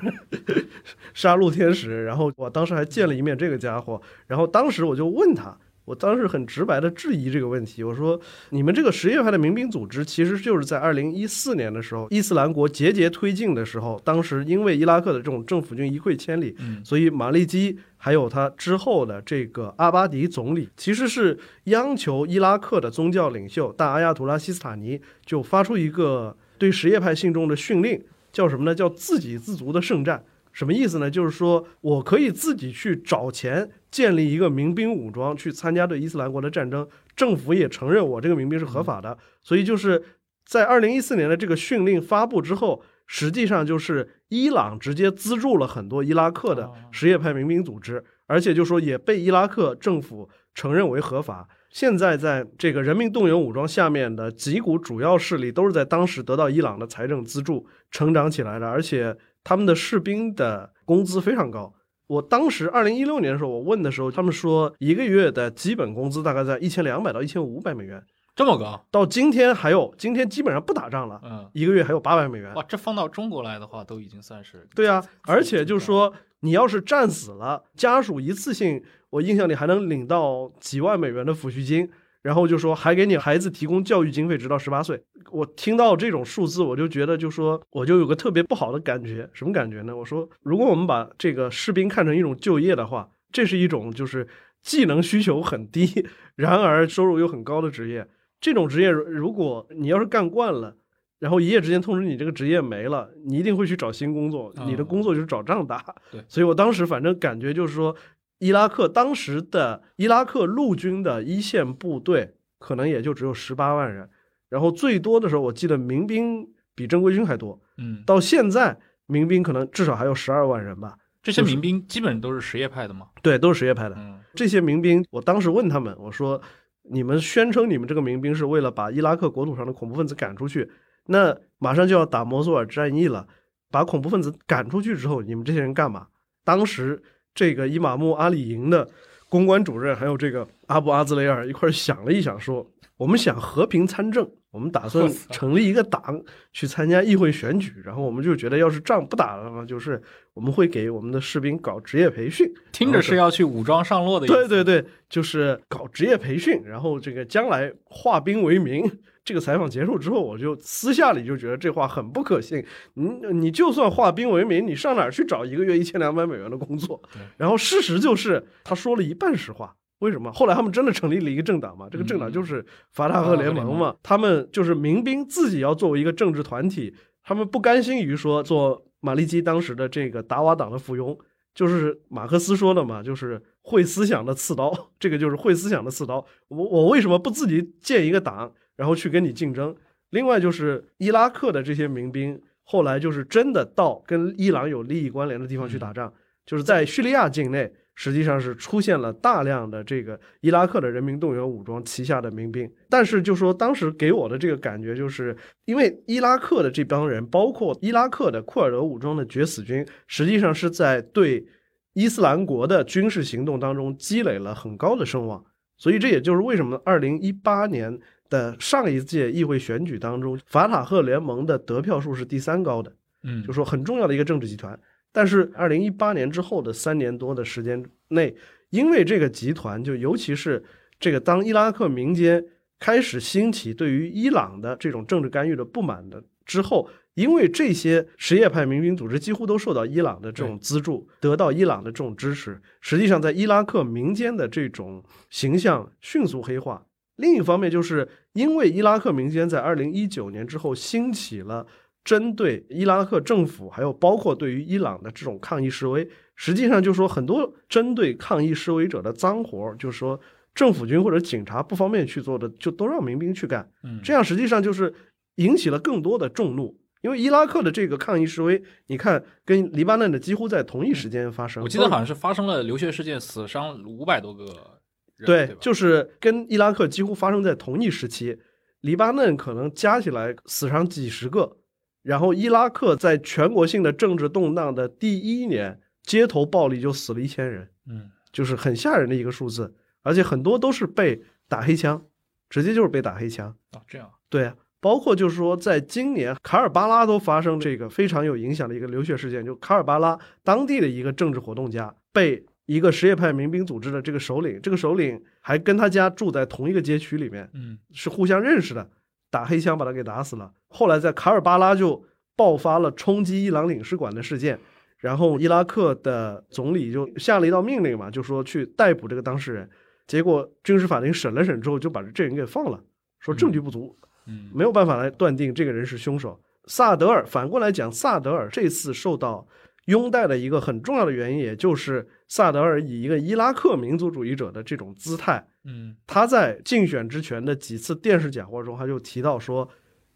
杀戮天使。然后我当时还见了一面这个家伙，然后当时我就问他。我当时很直白的质疑这个问题，我说你们这个什叶派的民兵组织，其实就是在二零一四年的时候，伊斯兰国节节推进的时候，当时因为伊拉克的这种政府军一溃千里，所以马利基还有他之后的这个阿巴迪总理，其实是央求伊拉克的宗教领袖大阿亚图拉西斯塔尼就发出一个对什叶派信众的训令，叫什么呢？叫自给自足的圣战。什么意思呢？就是说我可以自己去找钱建立一个民兵武装去参加对伊斯兰国的战争，政府也承认我这个民兵是合法的。所以就是在二零一四年的这个训令发布之后，实际上就是伊朗直接资助了很多伊拉克的什叶派民兵组织，而且就说也被伊拉克政府承认为合法。现在在这个人民动员武装下面的几股主要势力，都是在当时得到伊朗的财政资助成长起来的，而且。他们的士兵的工资非常高。我当时二零一六年的时候，我问的时候，他们说一个月的基本工资大概在一千两百到一千五百美元，这么高。到今天还有，今天基本上不打仗了，嗯，一个月还有八百美元。哇，这放到中国来的话，都已经算是对啊。而且就是说，你要是战死了，家属一次性，我印象里还能领到几万美元的抚恤金。然后就说还给你孩子提供教育经费，直到十八岁。我听到这种数字，我就觉得就说我就有个特别不好的感觉。什么感觉呢？我说，如果我们把这个士兵看成一种就业的话，这是一种就是技能需求很低，然而收入又很高的职业。这种职业，如果你要是干惯了，然后一夜之间通知你这个职业没了，你一定会去找新工作。你的工作就是找仗打。对，所以我当时反正感觉就是说。伊拉克当时的伊拉克陆军的一线部队可能也就只有十八万人，然后最多的时候我记得民兵比正规军还多，嗯，到现在民兵可能至少还有十二万人吧。这些民兵基本都是什叶派的吗？对，都是什叶派的。嗯，这些民兵，我当时问他们，我说：“你们宣称你们这个民兵是为了把伊拉克国土上的恐怖分子赶出去，那马上就要打摩苏尔战役了，把恐怖分子赶出去之后，你们这些人干嘛？”当时。这个伊玛目阿里营的公关主任，还有这个阿布阿兹雷尔一块想了一想，说：“我们想和平参政，我们打算成立一个党去参加议会选举。然后我们就觉得，要是仗不打了呢，就是我们会给我们的士兵搞职业培训，听着是要去武装上路的。对对对，就是搞职业培训，然后这个将来化兵为民。”这个采访结束之后，我就私下里就觉得这话很不可信。你你就算化兵为民，你上哪儿去找一个月一千两百美元的工作？然后事实就是他说了一半实话。为什么？后来他们真的成立了一个政党嘛？这个政党就是法塔赫联盟嘛。他们就是民兵自己要作为一个政治团体，他们不甘心于说做马利基当时的这个达瓦党的附庸，就是马克思说的嘛，就是会思想的刺刀。这个就是会思想的刺刀。我我为什么不自己建一个党？然后去跟你竞争。另外就是伊拉克的这些民兵，后来就是真的到跟伊朗有利益关联的地方去打仗，就是在叙利亚境内，实际上是出现了大量的这个伊拉克的人民动员武装旗下的民兵。但是就说当时给我的这个感觉，就是因为伊拉克的这帮人，包括伊拉克的库尔德武装的决死军，实际上是在对伊斯兰国的军事行动当中积累了很高的声望。所以这也就是为什么二零一八年。的上一届议会选举当中，法塔赫联盟的得票数是第三高的，嗯，就说很重要的一个政治集团。但是二零一八年之后的三年多的时间内，因为这个集团，就尤其是这个当伊拉克民间开始兴起对于伊朗的这种政治干预的不满的之后，因为这些什叶派民兵组织几乎都受到伊朗的这种资助，得到伊朗的这种支持，实际上在伊拉克民间的这种形象迅速黑化。另一方面，就是因为伊拉克民间在二零一九年之后兴起了针对伊拉克政府，还有包括对于伊朗的这种抗议示威，实际上就是说很多针对抗议示威者的脏活，就是说政府军或者警察不方便去做的，就都让民兵去干。嗯，这样实际上就是引起了更多的众怒，因为伊拉克的这个抗议示威，你看跟黎巴嫩的几乎在同一时间发生。我记得好像是发生了流血事件，死伤五百多个。对，就是跟伊拉克几乎发生在同一时期，黎巴嫩可能加起来死伤几十个，然后伊拉克在全国性的政治动荡的第一年，街头暴力就死了一千人，嗯，就是很吓人的一个数字，而且很多都是被打黑枪，直接就是被打黑枪啊，这样，对啊，包括就是说，在今年卡尔巴拉都发生这个非常有影响的一个流血事件，就卡尔巴拉当地的一个政治活动家被。一个什叶派民兵组织的这个首领，这个首领还跟他家住在同一个街区里面，嗯，是互相认识的，打黑枪把他给打死了。后来在卡尔巴拉就爆发了冲击伊朗领事馆的事件，然后伊拉克的总理就下了一道命令嘛，就说去逮捕这个当事人。结果军事法庭审了审之后，就把这人给放了，说证据不足，嗯，没有办法来断定这个人是凶手。萨德尔反过来讲，萨德尔这次受到。拥戴的一个很重要的原因，也就是萨德尔以一个伊拉克民族主义者的这种姿态，嗯，他在竞选之前的几次电视讲话中，他就提到说，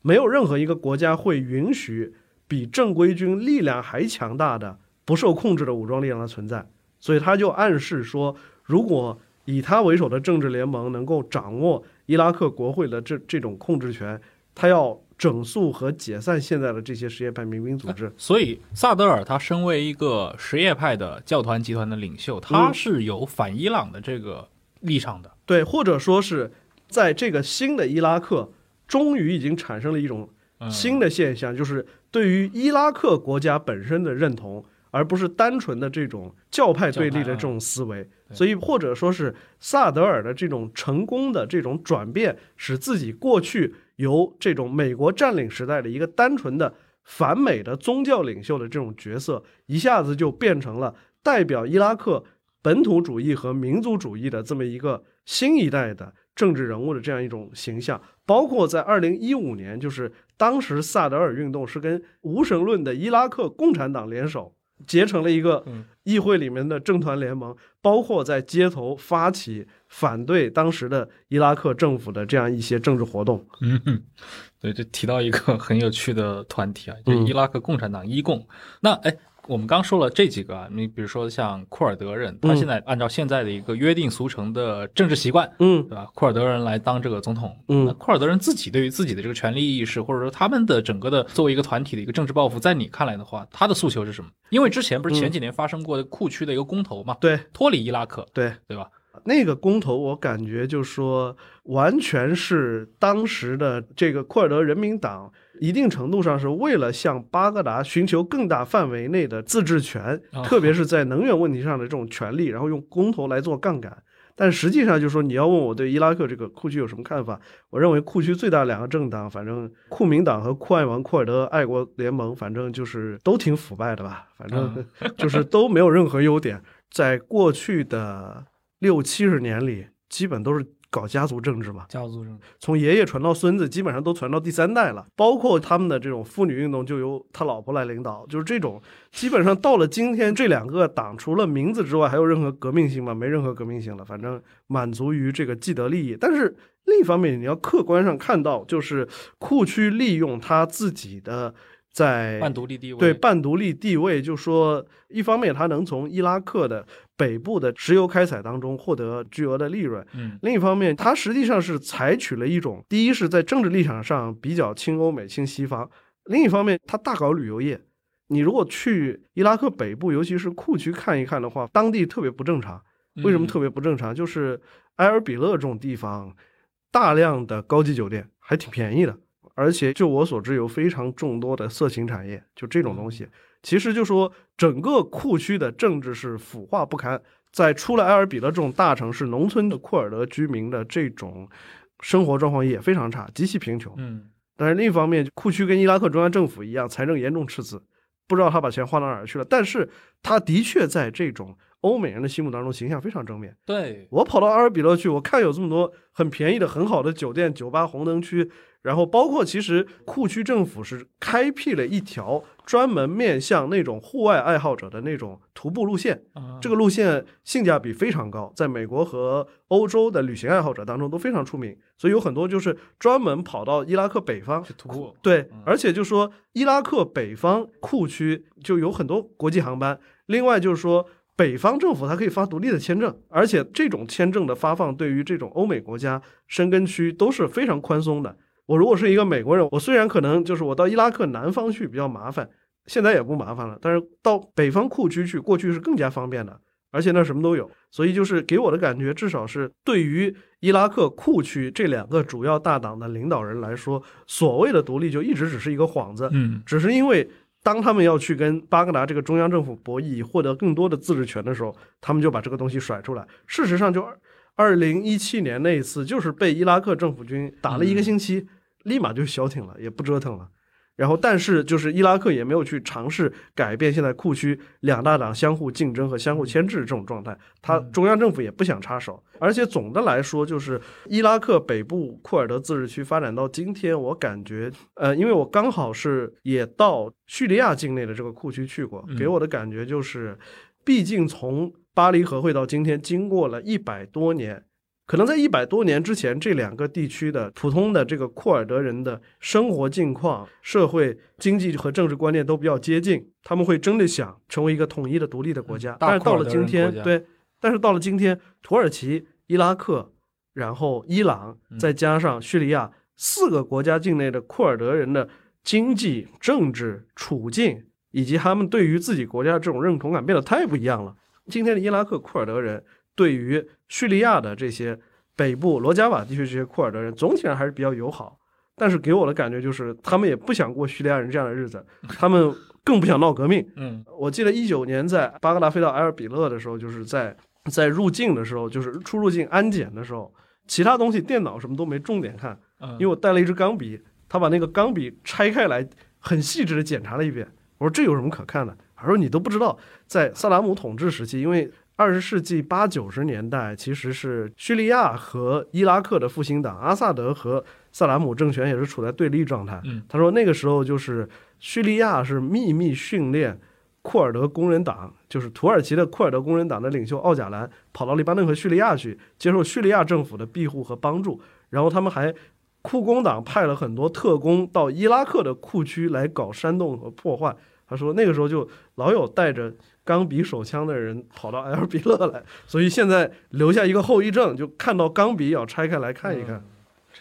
没有任何一个国家会允许比正规军力量还强大的、不受控制的武装力量的存在。所以他就暗示说，如果以他为首的政治联盟能够掌握伊拉克国会的这这种控制权，他要。整肃和解散现在的这些什叶派民兵组织。所以，萨德尔他身为一个什叶派的教团集团的领袖，他是有反伊朗的这个立场的。对，或者说是在这个新的伊拉克，终于已经产生了一种新的现象，就是对于伊拉克国家本身的认同，而不是单纯的这种教派对立的这种思维。所以，或者说是萨德尔的这种成功的这种转变，使自己过去。由这种美国占领时代的一个单纯的反美的宗教领袖的这种角色，一下子就变成了代表伊拉克本土主义和民族主义的这么一个新一代的政治人物的这样一种形象。包括在二零一五年，就是当时萨德尔运动是跟无神论的伊拉克共产党联手。结成了一个议会里面的政团联盟，包括在街头发起反对当时的伊拉克政府的这样一些政治活动。嗯，对，就提到一个很有趣的团体啊，就伊拉克共产党伊共。那哎。我们刚说了这几个啊，你比如说像库尔德人，他现在按照现在的一个约定俗成的政治习惯，嗯，对吧？库尔德人来当这个总统，嗯，那库尔德人自己对于自己的这个权利意识，或者说他们的整个的作为一个团体的一个政治抱负，在你看来的话，他的诉求是什么？因为之前不是前几年发生过的库区的一个公投嘛，对，脱离伊拉克，对，对吧？那个公投，我感觉就说完全是当时的这个库尔德人民党，一定程度上是为了向巴格达寻求更大范围内的自治权，特别是在能源问题上的这种权利，然后用公投来做杠杆。但实际上，就说你要问我对伊拉克这个库区有什么看法，我认为库区最大两个政党，反正库民党和库爱王库尔德爱国联盟，反正就是都挺腐败的吧，反正 就是都没有任何优点，在过去的。六七十年里，基本都是搞家族政治嘛，家族政治从爷爷传到孙子，基本上都传到第三代了。包括他们的这种妇女运动，就由他老婆来领导，就是这种。基本上到了今天，这两个党除了名字之外，还有任何革命性吗？没任何革命性了，反正满足于这个既得利益。但是另一方面，你要客观上看到，就是库区利用他自己的。在半独立地位，对半独立地位，就说一方面他能从伊拉克的北部的石油开采当中获得巨额的利润，嗯，另一方面它实际上是采取了一种，第一是在政治立场上比较亲欧美、亲西方，另一方面它大搞旅游业。你如果去伊拉克北部，尤其是库区看一看的话，当地特别不正常。为什么特别不正常？就是埃尔比勒这种地方，大量的高级酒店还挺便宜的。而且，就我所知，有非常众多的色情产业，就这种东西，其实就说整个库区的政治是腐化不堪。在出了埃尔比勒这种大城市，农村的库尔德居民的这种生活状况也非常差，极其贫穷。嗯，但是另一方面，库区跟伊拉克中央政府一样，财政严重赤字，不知道他把钱花到哪儿去了。但是，他的确在这种欧美人的心目当中形象非常正面。对我跑到阿尔比勒去，我看有这么多很便宜的、很好的酒店、酒吧、红灯区。然后包括，其实库区政府是开辟了一条专门面向那种户外爱好者的那种徒步路线，这个路线性价比非常高，在美国和欧洲的旅行爱好者当中都非常出名，所以有很多就是专门跑到伊拉克北方去徒步。对，而且就说伊拉克北方库区就有很多国际航班，另外就是说北方政府它可以发独立的签证，而且这种签证的发放对于这种欧美国家申根区都是非常宽松的。我如果是一个美国人，我虽然可能就是我到伊拉克南方去比较麻烦，现在也不麻烦了，但是到北方库区去，过去是更加方便的，而且那什么都有，所以就是给我的感觉，至少是对于伊拉克库区这两个主要大党的领导人来说，所谓的独立就一直只是一个幌子，嗯，只是因为当他们要去跟巴格达这个中央政府博弈，获得更多的自治权的时候，他们就把这个东西甩出来。事实上，就二零一七年那一次，就是被伊拉克政府军打了一个星期，立马就消停了，也不折腾了。然后，但是就是伊拉克也没有去尝试改变现在库区两大党相互竞争和相互牵制这种状态，他中央政府也不想插手。而且总的来说，就是伊拉克北部库尔德自治区发展到今天，我感觉，呃，因为我刚好是也到叙利亚境内的这个库区去过，给我的感觉就是，毕竟从巴黎和会到今天，经过了一百多年。可能在一百多年之前，这两个地区的普通的这个库尔德人的生活境况、社会经济和政治观念都比较接近，他们会真的想成为一个统一的独立的国家。但是到了今天，对，但是到了今天，土耳其、伊拉克，然后伊朗，再加上叙利亚四个国家境内的库尔德人的经济、政治处境，以及他们对于自己国家这种认同感变得太不一样了。今天的伊拉克库尔德人。对于叙利亚的这些北部罗加瓦地区这些库尔德人，总体上还是比较友好，但是给我的感觉就是，他们也不想过叙利亚人这样的日子，他们更不想闹革命。嗯，我记得一九年在巴格达飞到埃尔比勒的时候，就是在在入境的时候，就是出入境安检的时候，其他东西电脑什么都没重点看，因为我带了一支钢笔，他把那个钢笔拆开来，很细致的检查了一遍。我说这有什么可看的？他说你都不知道，在萨达姆统治时期，因为二十世纪八九十年代，其实是叙利亚和伊拉克的复兴党，阿萨德和萨达姆政权也是处在对立状态。他说那个时候就是叙利亚是秘密训练库尔德工人党，就是土耳其的库尔德工人党的领袖奥贾兰跑到黎巴嫩和叙利亚去接受叙利亚政府的庇护和帮助，然后他们还库工党派了很多特工到伊拉克的库区来搞煽动和破坏。他说那个时候就老有带着。钢笔手枪的人跑到埃尔比勒来，所以现在留下一个后遗症，就看到钢笔要拆开来看一看。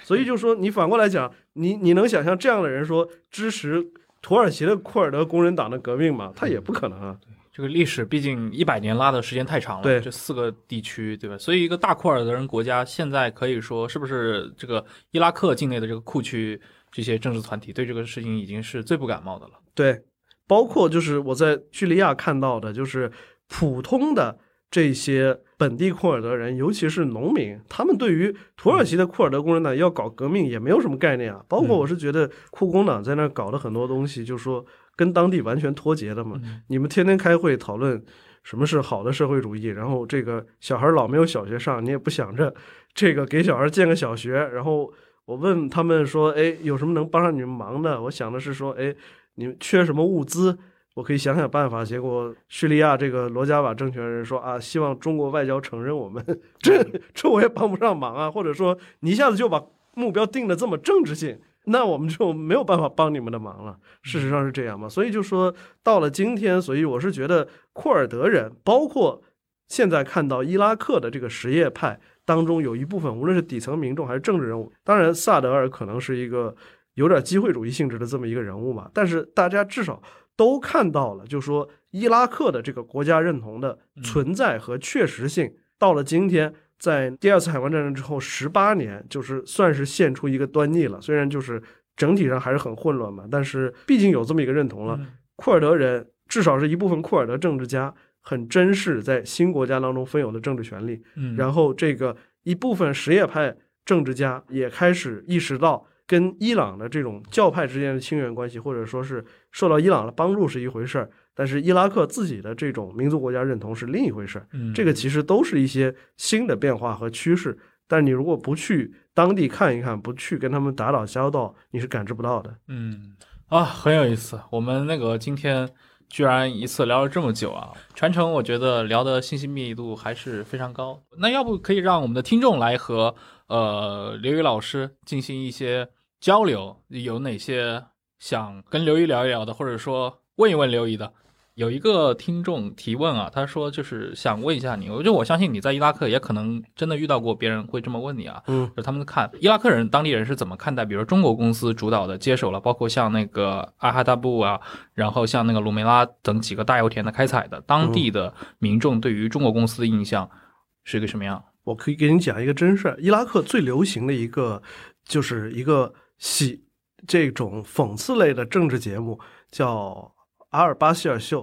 所以就说你反过来讲，你你能想象这样的人说支持土耳其的库尔德工人党的革命吗？他也不可能啊。这个历史毕竟一百年拉的时间太长了。对，这四个地区，对吧？所以一个大库尔德人国家现在可以说是不是这个伊拉克境内的这个库区这些政治团体对这个事情已经是最不感冒的了。对。包括就是我在叙利亚看到的，就是普通的这些本地库尔德人，尤其是农民，他们对于土耳其的库尔德工人党要搞革命也没有什么概念啊。包括我是觉得库工党在那搞的很多东西，就说跟当地完全脱节的嘛。你们天天开会讨论什么是好的社会主义，然后这个小孩老没有小学上，你也不想着这个给小孩建个小学。然后我问他们说：“哎，有什么能帮上你们忙的？”我想的是说：“哎。”你们缺什么物资？我可以想想办法。结果叙利亚这个罗加瓦政权人说啊，希望中国外交承认我们，这这我也帮不上忙啊。或者说你一下子就把目标定的这么政治性，那我们就没有办法帮你们的忙了。事实上是这样嘛？所以就说到了今天，所以我是觉得库尔德人，包括现在看到伊拉克的这个什叶派当中，有一部分无论是底层民众还是政治人物，当然萨德尔可能是一个。有点机会主义性质的这么一个人物嘛，但是大家至少都看到了，就说伊拉克的这个国家认同的存在和确实性，到了今天，在第二次海湾战争之后十八年，就是算是现出一个端倪了。虽然就是整体上还是很混乱嘛，但是毕竟有这么一个认同了。库尔德人至少是一部分库尔德政治家很珍视在新国家当中分有的政治权利，然后这个一部分什叶派政治家也开始意识到。跟伊朗的这种教派之间的亲缘关系，或者说是受到伊朗的帮助是一回事儿，但是伊拉克自己的这种民族国家认同是另一回事儿。嗯，这个其实都是一些新的变化和趋势，但你如果不去当地看一看，不去跟他们打打交道，你是感知不到的。嗯，啊，很有意思。我们那个今天居然一次聊了这么久啊，全程我觉得聊的信息密度还是非常高。那要不可以让我们的听众来和呃刘宇老师进行一些。交流有哪些想跟刘姨聊一聊的，或者说问一问刘姨的？有一个听众提问啊，他说就是想问一下你，我就我相信你在伊拉克也可能真的遇到过别人会这么问你啊，嗯，就他们看伊拉克人当地人是怎么看待，比如中国公司主导的接手了，包括像那个阿哈达布啊，然后像那个鲁梅拉等几个大油田的开采的，当地的民众对于中国公司的印象是一个什么样？我可以给你讲一个真事儿，伊拉克最流行的一个就是一个。喜这种讽刺类的政治节目叫阿尔巴希尔秀》。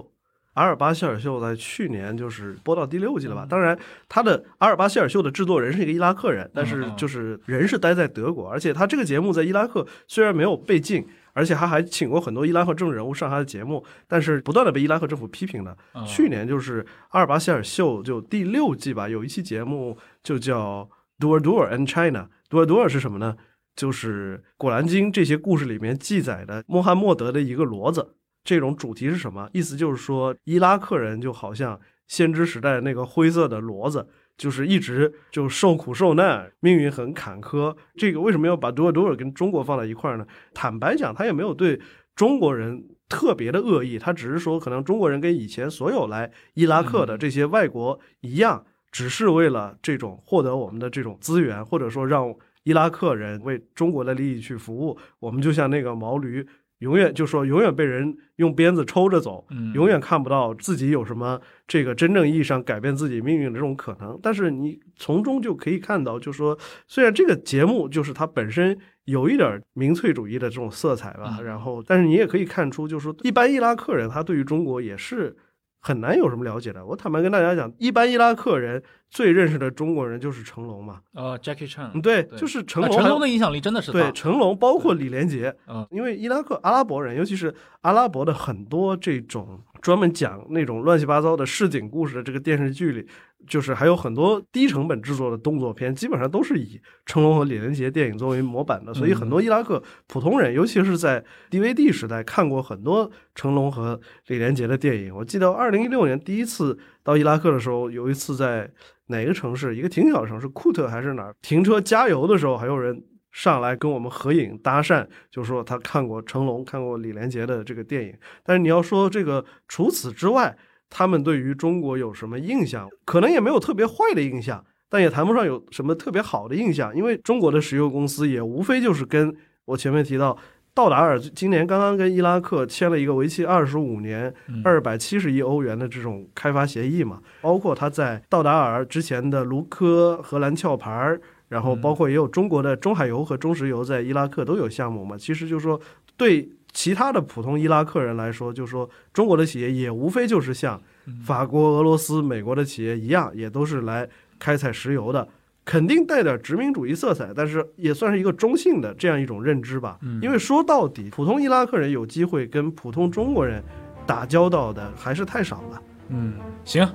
阿尔巴希尔秀在去年就是播到第六季了吧？当然，他的阿尔巴希尔秀的制作人是一个伊拉克人，但是就是人是待在德国，而且他这个节目在伊拉克虽然没有被禁，而且他还请过很多伊拉克政治人物上他的节目，但是不断的被伊拉克政府批评的。去年就是阿尔巴希尔秀就第六季吧，有一期节目就叫《Dur Dur and China》，Dur Dur 是什么呢？就是《古兰经》这些故事里面记载的穆罕默德的一个骡子。这种主题是什么？意思就是说，伊拉克人就好像先知时代那个灰色的骡子，就是一直就受苦受难，命运很坎坷。这个为什么要把多尔多尔跟中国放在一块儿呢？坦白讲，他也没有对中国人特别的恶意，他只是说，可能中国人跟以前所有来伊拉克的这些外国一样，只是为了这种获得我们的这种资源，或者说让伊拉克人为中国的利益去服务。我们就像那个毛驴。永远就说永远被人用鞭子抽着走，永远看不到自己有什么这个真正意义上改变自己命运的这种可能。但是你从中就可以看到，就说虽然这个节目就是它本身有一点民粹主义的这种色彩吧，然后但是你也可以看出，就是说一般伊拉克人他对于中国也是。很难有什么了解的。我坦白跟大家讲，一般伊拉克人最认识的中国人就是成龙嘛。呃，Jackie Chan。对，就是成龙。成龙的影响力真的是。对，成龙包括李连杰。嗯，因为伊拉克阿拉伯人，尤其是阿拉伯的很多这种。专门讲那种乱七八糟的市井故事的这个电视剧里，就是还有很多低成本制作的动作片，基本上都是以成龙和李连杰电影作为模板的。所以很多伊拉克普通人，尤其是在 DVD 时代看过很多成龙和李连杰的电影。我记得二零一六年第一次到伊拉克的时候，有一次在哪个城市，一个挺小的城市，库特还是哪儿，停车加油的时候，还有人。上来跟我们合影搭讪，就说他看过成龙、看过李连杰的这个电影。但是你要说这个，除此之外，他们对于中国有什么印象？可能也没有特别坏的印象，但也谈不上有什么特别好的印象。因为中国的石油公司也无非就是跟我前面提到，道达尔今年刚刚跟伊拉克签了一个为期二十五年、二百七十亿欧元的这种开发协议嘛。包括他在道达尔之前的卢科荷兰壳牌。然后包括也有中国的中海油和中石油在伊拉克都有项目嘛，其实就是说对其他的普通伊拉克人来说，就是说中国的企业也无非就是像法国、俄罗斯、美国的企业一样，也都是来开采石油的，肯定带点殖民主义色彩，但是也算是一个中性的这样一种认知吧。因为说到底，普通伊拉克人有机会跟普通中国人打交道的还是太少了。嗯，行，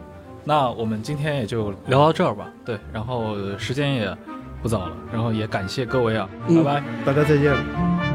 那我们今天也就聊到这儿吧。对，然后时间也。不早了，然后也感谢各位啊，拜拜，大家再见。